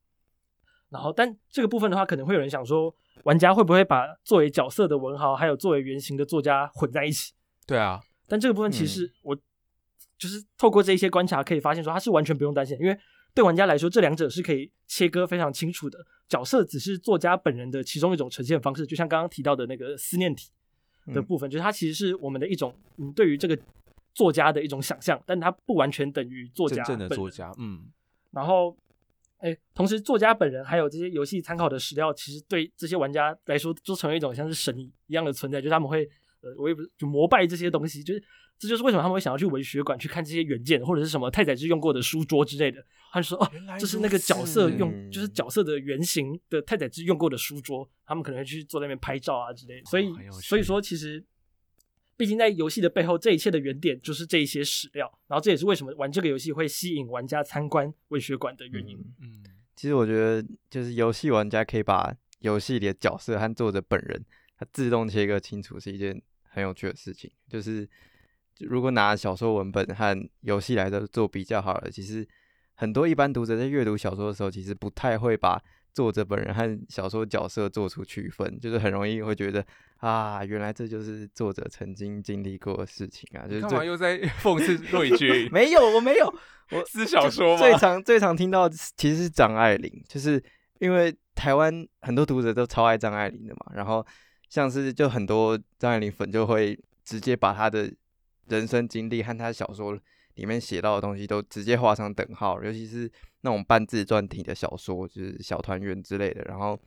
然后，但这个部分的话，可能会有人想说，玩家会不会把作为角色的文豪，还有作为原型的作家混在一起？对啊，但这个部分其实我、就是透过这一些观察可以发现说，他是完全不用担心，因为对玩家来说，这两者是可以切割非常清楚的。角色只是作家本人的其中一种呈现方式，就像刚刚提到的那个思念体的部分，就是它其实是我们的一种嗯对于这个作家的一种想象，但它不完全等于作家真正的作家，嗯，然后，哎，同时作家本人还有这些游戏参考的史料，其实对这些玩家来说，都成为一种像是神一样的存在，就是他们会，呃，我也不是就膜拜这些东西，就是这就是为什么他们会想要去文学馆去看这些原件或者是什么太宰治用过的书桌之类的。他就说，哦原来，这是那个角色用，就是角色的原型的太宰治用过的书桌，他们可能会去坐在那边拍照啊之类的。所以所以说其实。毕竟在游戏的背后，这一切的原点就是这一些史料，然后这也是为什么玩这个游戏会吸引玩家参观文学馆的原因。嗯嗯，其实我觉得，就是游戏玩家可以把游戏里的角色和作者本人，他自动切割清楚，是一件很有趣的事情。就是如果拿小说文本和游戏来的做比较好了，其实很多一般读者在阅读小说的时候，其实不太会把作者本人和小说角色做出区分，就是很容易会觉得啊，原来这就是作者曾经经历过的事情啊，就是干嘛又在 *laughs* 讽刺骆以军？没有，我没有，我 *laughs* 是小说吗？最常最常听到其实是张爱玲，就是因为台湾很多读者都超爱张爱玲的嘛，然后像是就很多张爱玲粉就会直接把她的人生经历和她小说里面写到的东西都直接画上等号，尤其是那种半自传体的小说，就是小团圆之类的，然后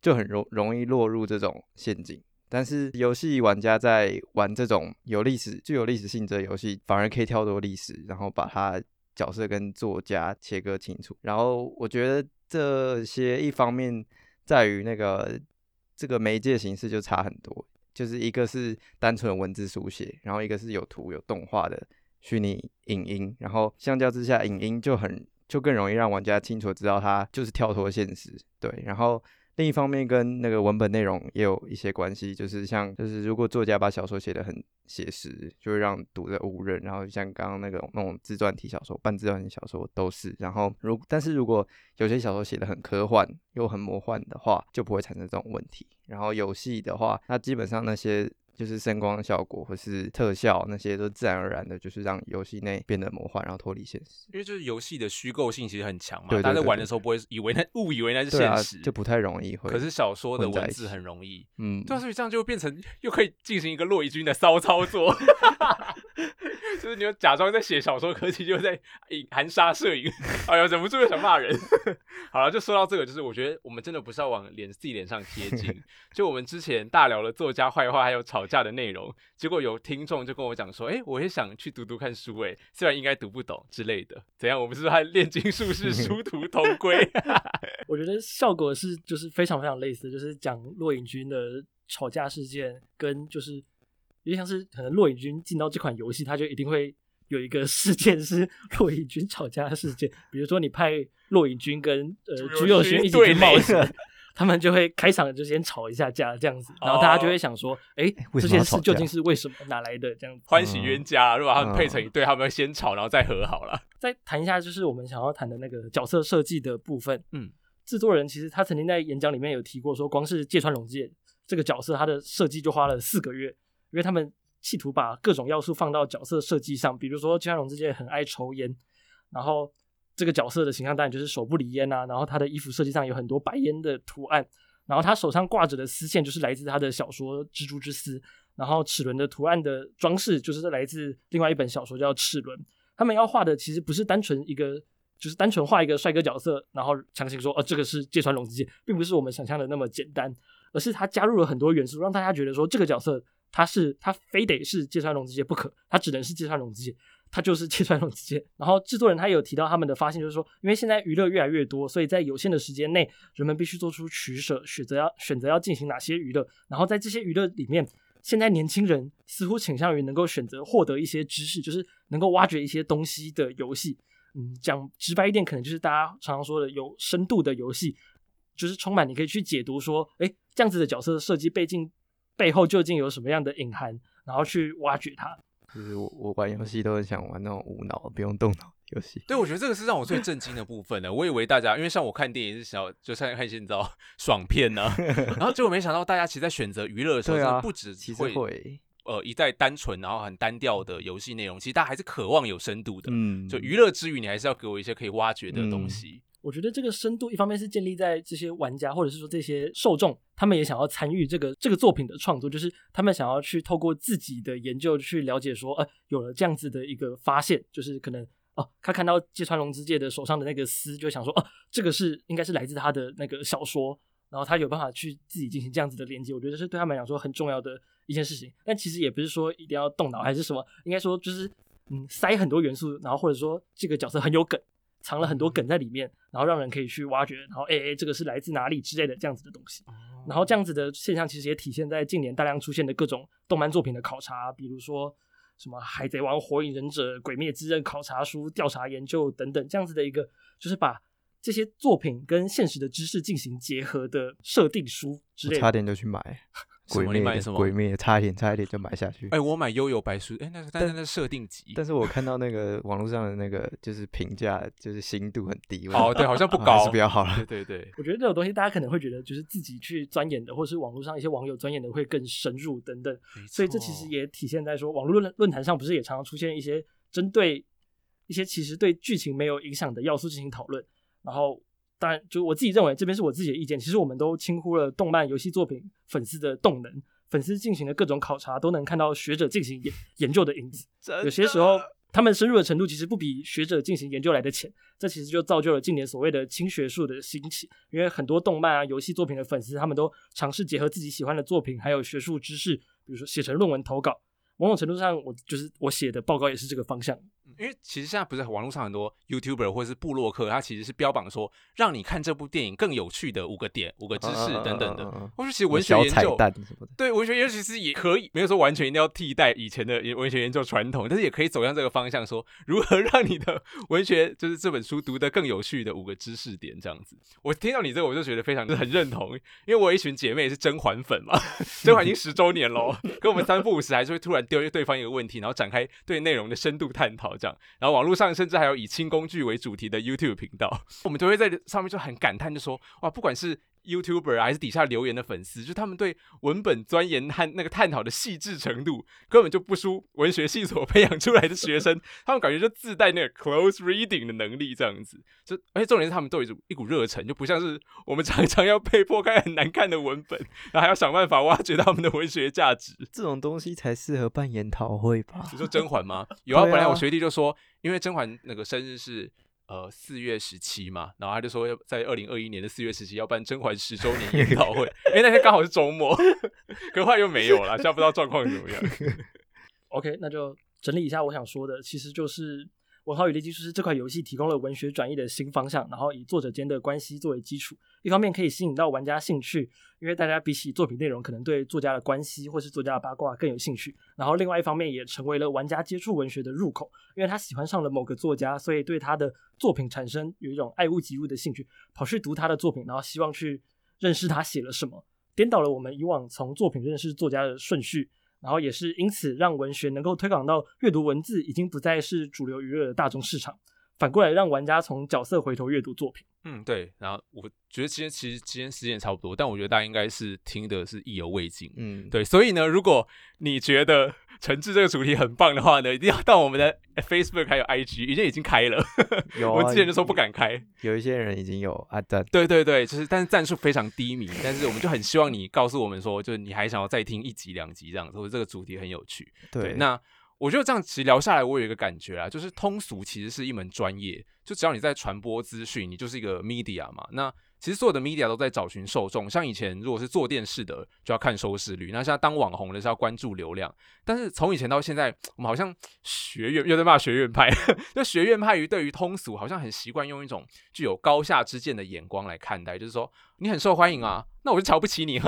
就很容容易落入这种陷阱。但是游戏玩家在玩这种有历史、具有历史性质的游戏，反而可以跳脱历史，然后把它角色跟作家切割清楚。然后我觉得这些一方面在于那个这个媒介形式就差很多，就是一个是单纯文字书写，然后一个是有图有动画的虚拟影音，然后相较之下，影音就很就更容易让玩家清楚知道它就是跳脱现实，对，然后。另一方面，跟那个文本内容也有一些关系，就是像，就是如果作家把小说写得很写实，就会让读者误认。然后像刚刚那种那种自传体小说、半自传体小说都是。然后如但是如果有些小说写得很科幻又很魔幻的话，就不会产生这种问题。然后游戏的话，那基本上那些就是声光效果或是特效那些都自然而然的，就是让游戏内变得魔幻，然后脱离现实。因为就是游戏的虚构性其实很强嘛，大家在玩的时候不会以为那 *laughs* 误以为那是现实，，就不太容易会。可是小说的文字很容易，嗯，对啊，所以这样就会变成又可以进行一个骆以军的骚操作，*laughs* 就是你又假装在写小说，可是其就在影含沙射影，哎呀，忍不住又想骂人。*laughs* 好了，就说到这个，就是我觉得我们真的不是要往脸自己脸上贴金，就我们之前大聊了作家坏话还有吵架的内容，结果有听众就跟我讲说，哎、我也想去读读看书，哎，虽然应该读不懂之类的，怎样？我们是不是和炼金术士殊 *laughs* 途同归？*laughs* 我觉得效果是就是非常非常类似，就是讲骆颖君的吵架事件，跟就是有点像是可能骆颖君进到这款游戏，他就一定会有一个事件是骆颖君吵架的事件，比如说你派骆颖君跟呃朱朱友勋一起去冒险。*laughs* 他们就会开场就先吵一下架这样子，然后大家就会想说，哎、为这件事究竟是为什么哪来的这样子？欢喜冤家，如果他们配成嗯一对，他们会先吵，然后再和好了。再谈一下，就是我们想要谈的那个角色设计的部分。嗯，制作人其实他曾经在演讲里面有提过，说光是芥川龙介这个角色，他的设计就花了四个月，因为他们企图把各种要素放到角色设计上，比如说芥川龙之介很爱抽烟，然后这个角色的形象当然就是手不离烟啊，然后他的衣服设计上有很多白烟的图案，然后他手上挂着的丝线就是来自他的小说《蜘蛛之丝》，然后齿轮的图案的装饰就是来自另外一本小说叫《齿轮》。他们要画的其实不是单纯一个，就是单纯画一个帅哥角色，然后强行说，呃，这个是芥川龙之介，并不是我们想象的那么简单，而是他加入了很多元素，让大家觉得说这个角色他是他非得是芥川龙之介不可，他只能是芥川龙之介，他就是芥川龙之介。然后制作人他有提到他们的发现，就是说，因为现在娱乐越来越多，所以在有限的时间内，人们必须做出取舍，选择要选择要进行哪些娱乐，然后在这些娱乐里面。现在年轻人似乎倾向于能够选择获得一些知识，就是能够挖掘一些东西的游戏。嗯，讲直白一点，可能就是大家常常说的有深度的游戏，就是充满你可以去解读说，哎，这样子的角色设计背景背后究竟有什么样的隐含，然后去挖掘它。就是我我玩游戏都很想玩那种无脑不用动脑游戏。*laughs* 对，我觉得这个是让我最震惊的部分呢。我以为大家，因为像我看电影是想要，就像看一些你知道爽片呢、*laughs* 然后结果没想到大家其实，在选择娱乐的时候，不止其实会会，呃一再单纯然后很单调的游戏内容，其实大家还是渴望有深度的。嗯，就娱乐之余，你还是要给我一些可以挖掘的东西。我觉得这个深度一方面是建立在这些玩家或者是说这些受众，他们也想要参与这个这个作品的创作，就是他们想要去透过自己的研究去了解说，呃，有了这样子的一个发现，就是可能哦，他看到芥川龙之介的手上的那个丝，就想说，哦，这个是应该是来自他的那个小说，然后他有办法去自己进行这样子的连接，我觉得是对他们来讲说很重要的一件事情。但其实也不是说一定要动脑还是什么，应该说就是嗯，塞很多元素，然后或者说这个角色很有梗。藏了很多梗在里面，然后让人可以去挖掘，然后哎哎，这个是来自哪里之类的这样子的东西。然后这样子的现象其实也体现在近年大量出现的各种动漫作品的考察，比如说什么《海贼王》《火影忍者》《鬼灭之刃》考察书、调查研究等等这样子的一个，就是把这些作品跟现实的知识进行结合的设定书之类的。差点就去买。鬼灭，鬼灭，差一点，差一点就买下去。哎，我买悠游白书，哎，那个但是那设定集，但是我看到那个网络上的那个就是评价，就是心度很低。哦，对，好像不 *laughs* 高，是比较好了。对对对，我觉得这种东西大家可能会觉得，就是自己去钻研的，或者是网络上一些网友钻研的会更深入等等。所以这其实也体现在说，网络论论坛上不是也常常出现一些针对一些其实对剧情没有影响的要素进行讨论，然后。当然，就我自己认为，这边是我自己的意见。其实我们都轻忽了动漫、游戏作品粉丝的动能，粉丝进行的各种考察，都能看到学者进行研研究的影子。*laughs* 有些时候，他们深入的程度其实不比学者进行研究来的浅。这其实就造就了近年所谓的轻学术的兴起。因为很多动漫啊、游戏作品的粉丝，他们都尝试结合自己喜欢的作品，还有学术知识，比如说写成论文投稿。某种程度上，我就是我写的报告也是这个方向。因为其实现在不是网络上很多 YouTuber 或者是部落客，他其实是标榜说让你看这部电影更有趣的五个点、五个知识等等的。或者其实文学研究对文学研究其实也可以，没有说完全一定要替代以前的文学研究传统，但是也可以走向这个方向，说如何让你的 *laughs* 文学就是这本书读得更有趣的五个知识点这样子。我听到你这个，我就觉得非常很认同，因为我一群姐妹是甄嬛粉嘛，*laughs* 甄嬛已经十周年喽，跟我们三不五时还是会突然丢对方一个问题，然后展开对内容的深度探讨。这样，然后网络上甚至还有以轻工具为主题的 YouTube 频道，*laughs* 我们就会在上面就很感叹，就说哇，不管是 YouTuber 还是底下留言的粉丝，就他们对文本钻研和那个探讨的细致程度，根本就不输文学系所培养出来的学生。*laughs* 他们感觉就自带那个 close reading 的能力，这样子。就而且重点是他们都有一股一股热忱，就不像是我们常常要被迫看很难看的文本，然后还要想办法挖掘他们的文学价值。这种东西才适合办研讨会吧？你说甄嬛吗？有啊，*laughs* 本来我学弟就说。因为甄嬛那个生日是呃四月十七嘛，然后他就说要在二零二一年的四月十七要办甄嬛十周年研讨会，*laughs* 哎那天刚好是周末，*laughs* 可后来又没有了，现在不知道状况怎么样。*laughs* OK，那就整理一下我想说的，其实就是。文豪与猎奇师这款游戏提供了文学转译的新方向，然后以作者间的关系作为基础，一方面可以吸引到玩家兴趣，因为大家比起作品内容，可能对作家的关系或是作家的八卦更有兴趣。然后另外一方面也成为了玩家接触文学的入口，因为他喜欢上了某个作家，所以对他的作品产生有一种爱屋及乌的兴趣，跑去读他的作品，然后希望去认识他写了什么，颠倒了我们以往从作品认识作家的顺序。然后也是因此，让文学能够推广到阅读文字已经不再是主流娱乐的大众市场，反过来让玩家从角色回头阅读作品。嗯，对。然后我觉得今天其实今天时间差不多，但我觉得大家应该是听的是意犹未尽。嗯，对。所以呢，如果你觉得 *laughs* 诚挚这个主题很棒的话呢，一定要到我们的 Facebook 还有 IG，已经已经开了。有，*laughs* 我之前就说不敢开。有一些人已经有啊赞。对对对，就是但是战术非常低迷，但是我们就很希望你告诉我们说，就是你还想要再听一集两集这样，或者这个主题很有趣。对，那。我觉得这样其实聊下来，我有一个感觉啊，就是通俗其实是一门专业。就只要你在传播资讯，你就是一个 media 嘛。那其实所有的 media 都在找寻受众。像以前如果是做电视的，就要看收视率；那现在当网红的是要关注流量。但是从以前到现在，我们好像学院又在骂学院派，*laughs* 就学院派于对于通俗好像很习惯用一种具有高下之见的眼光来看待，就是说你很受欢迎啊，那我就瞧不起你。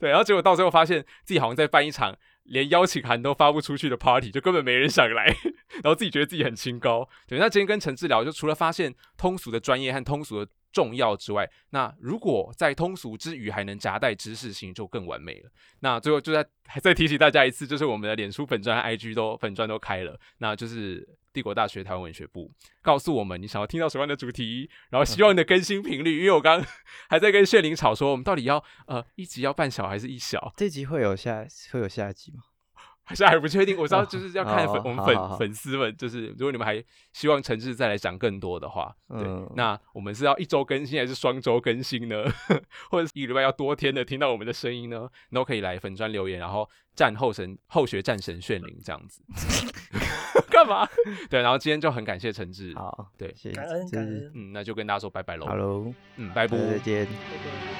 对，然后结果到最后发现自己好像在办一场。连邀请函都发不出去的 party，就根本没人想来，*laughs* 然后自己觉得自己很清高。对，那今天跟陈志聊，就除了发现通俗的专业和通俗的重要之外，那如果在通俗之余还能夹带知识性，就更完美了。那最后就在再提醒大家一次，就是我们的脸书粉钻 IG 都粉钻都开了，那就是帝国大学台湾文学部，告诉我们你想要听到什么样的主题，然后希望你的更新频率。因为我刚 *laughs* 还在跟炫灵吵说，我们到底要呃一集要半小还是一小？这集会有下会有下一集吗？*laughs* 还是还不确定，我知道就是要看粉、哦我们粉粉丝们，就是如果你们还希望诚挚再来讲更多的话，对，嗯那我们是要一周更新还是双周更新呢？*laughs* 或者是一个礼拜要多天的听到我们的声音呢？你都可以来粉专留言，然后战后神后学战神炫灵这样子，干嘛？*laughs* 对，然后今天就很感谢陈志，好，对谢谢感恩感恩，嗯，那就跟大家说拜拜喽，，Hello，嗯，拜拜。再见。拜拜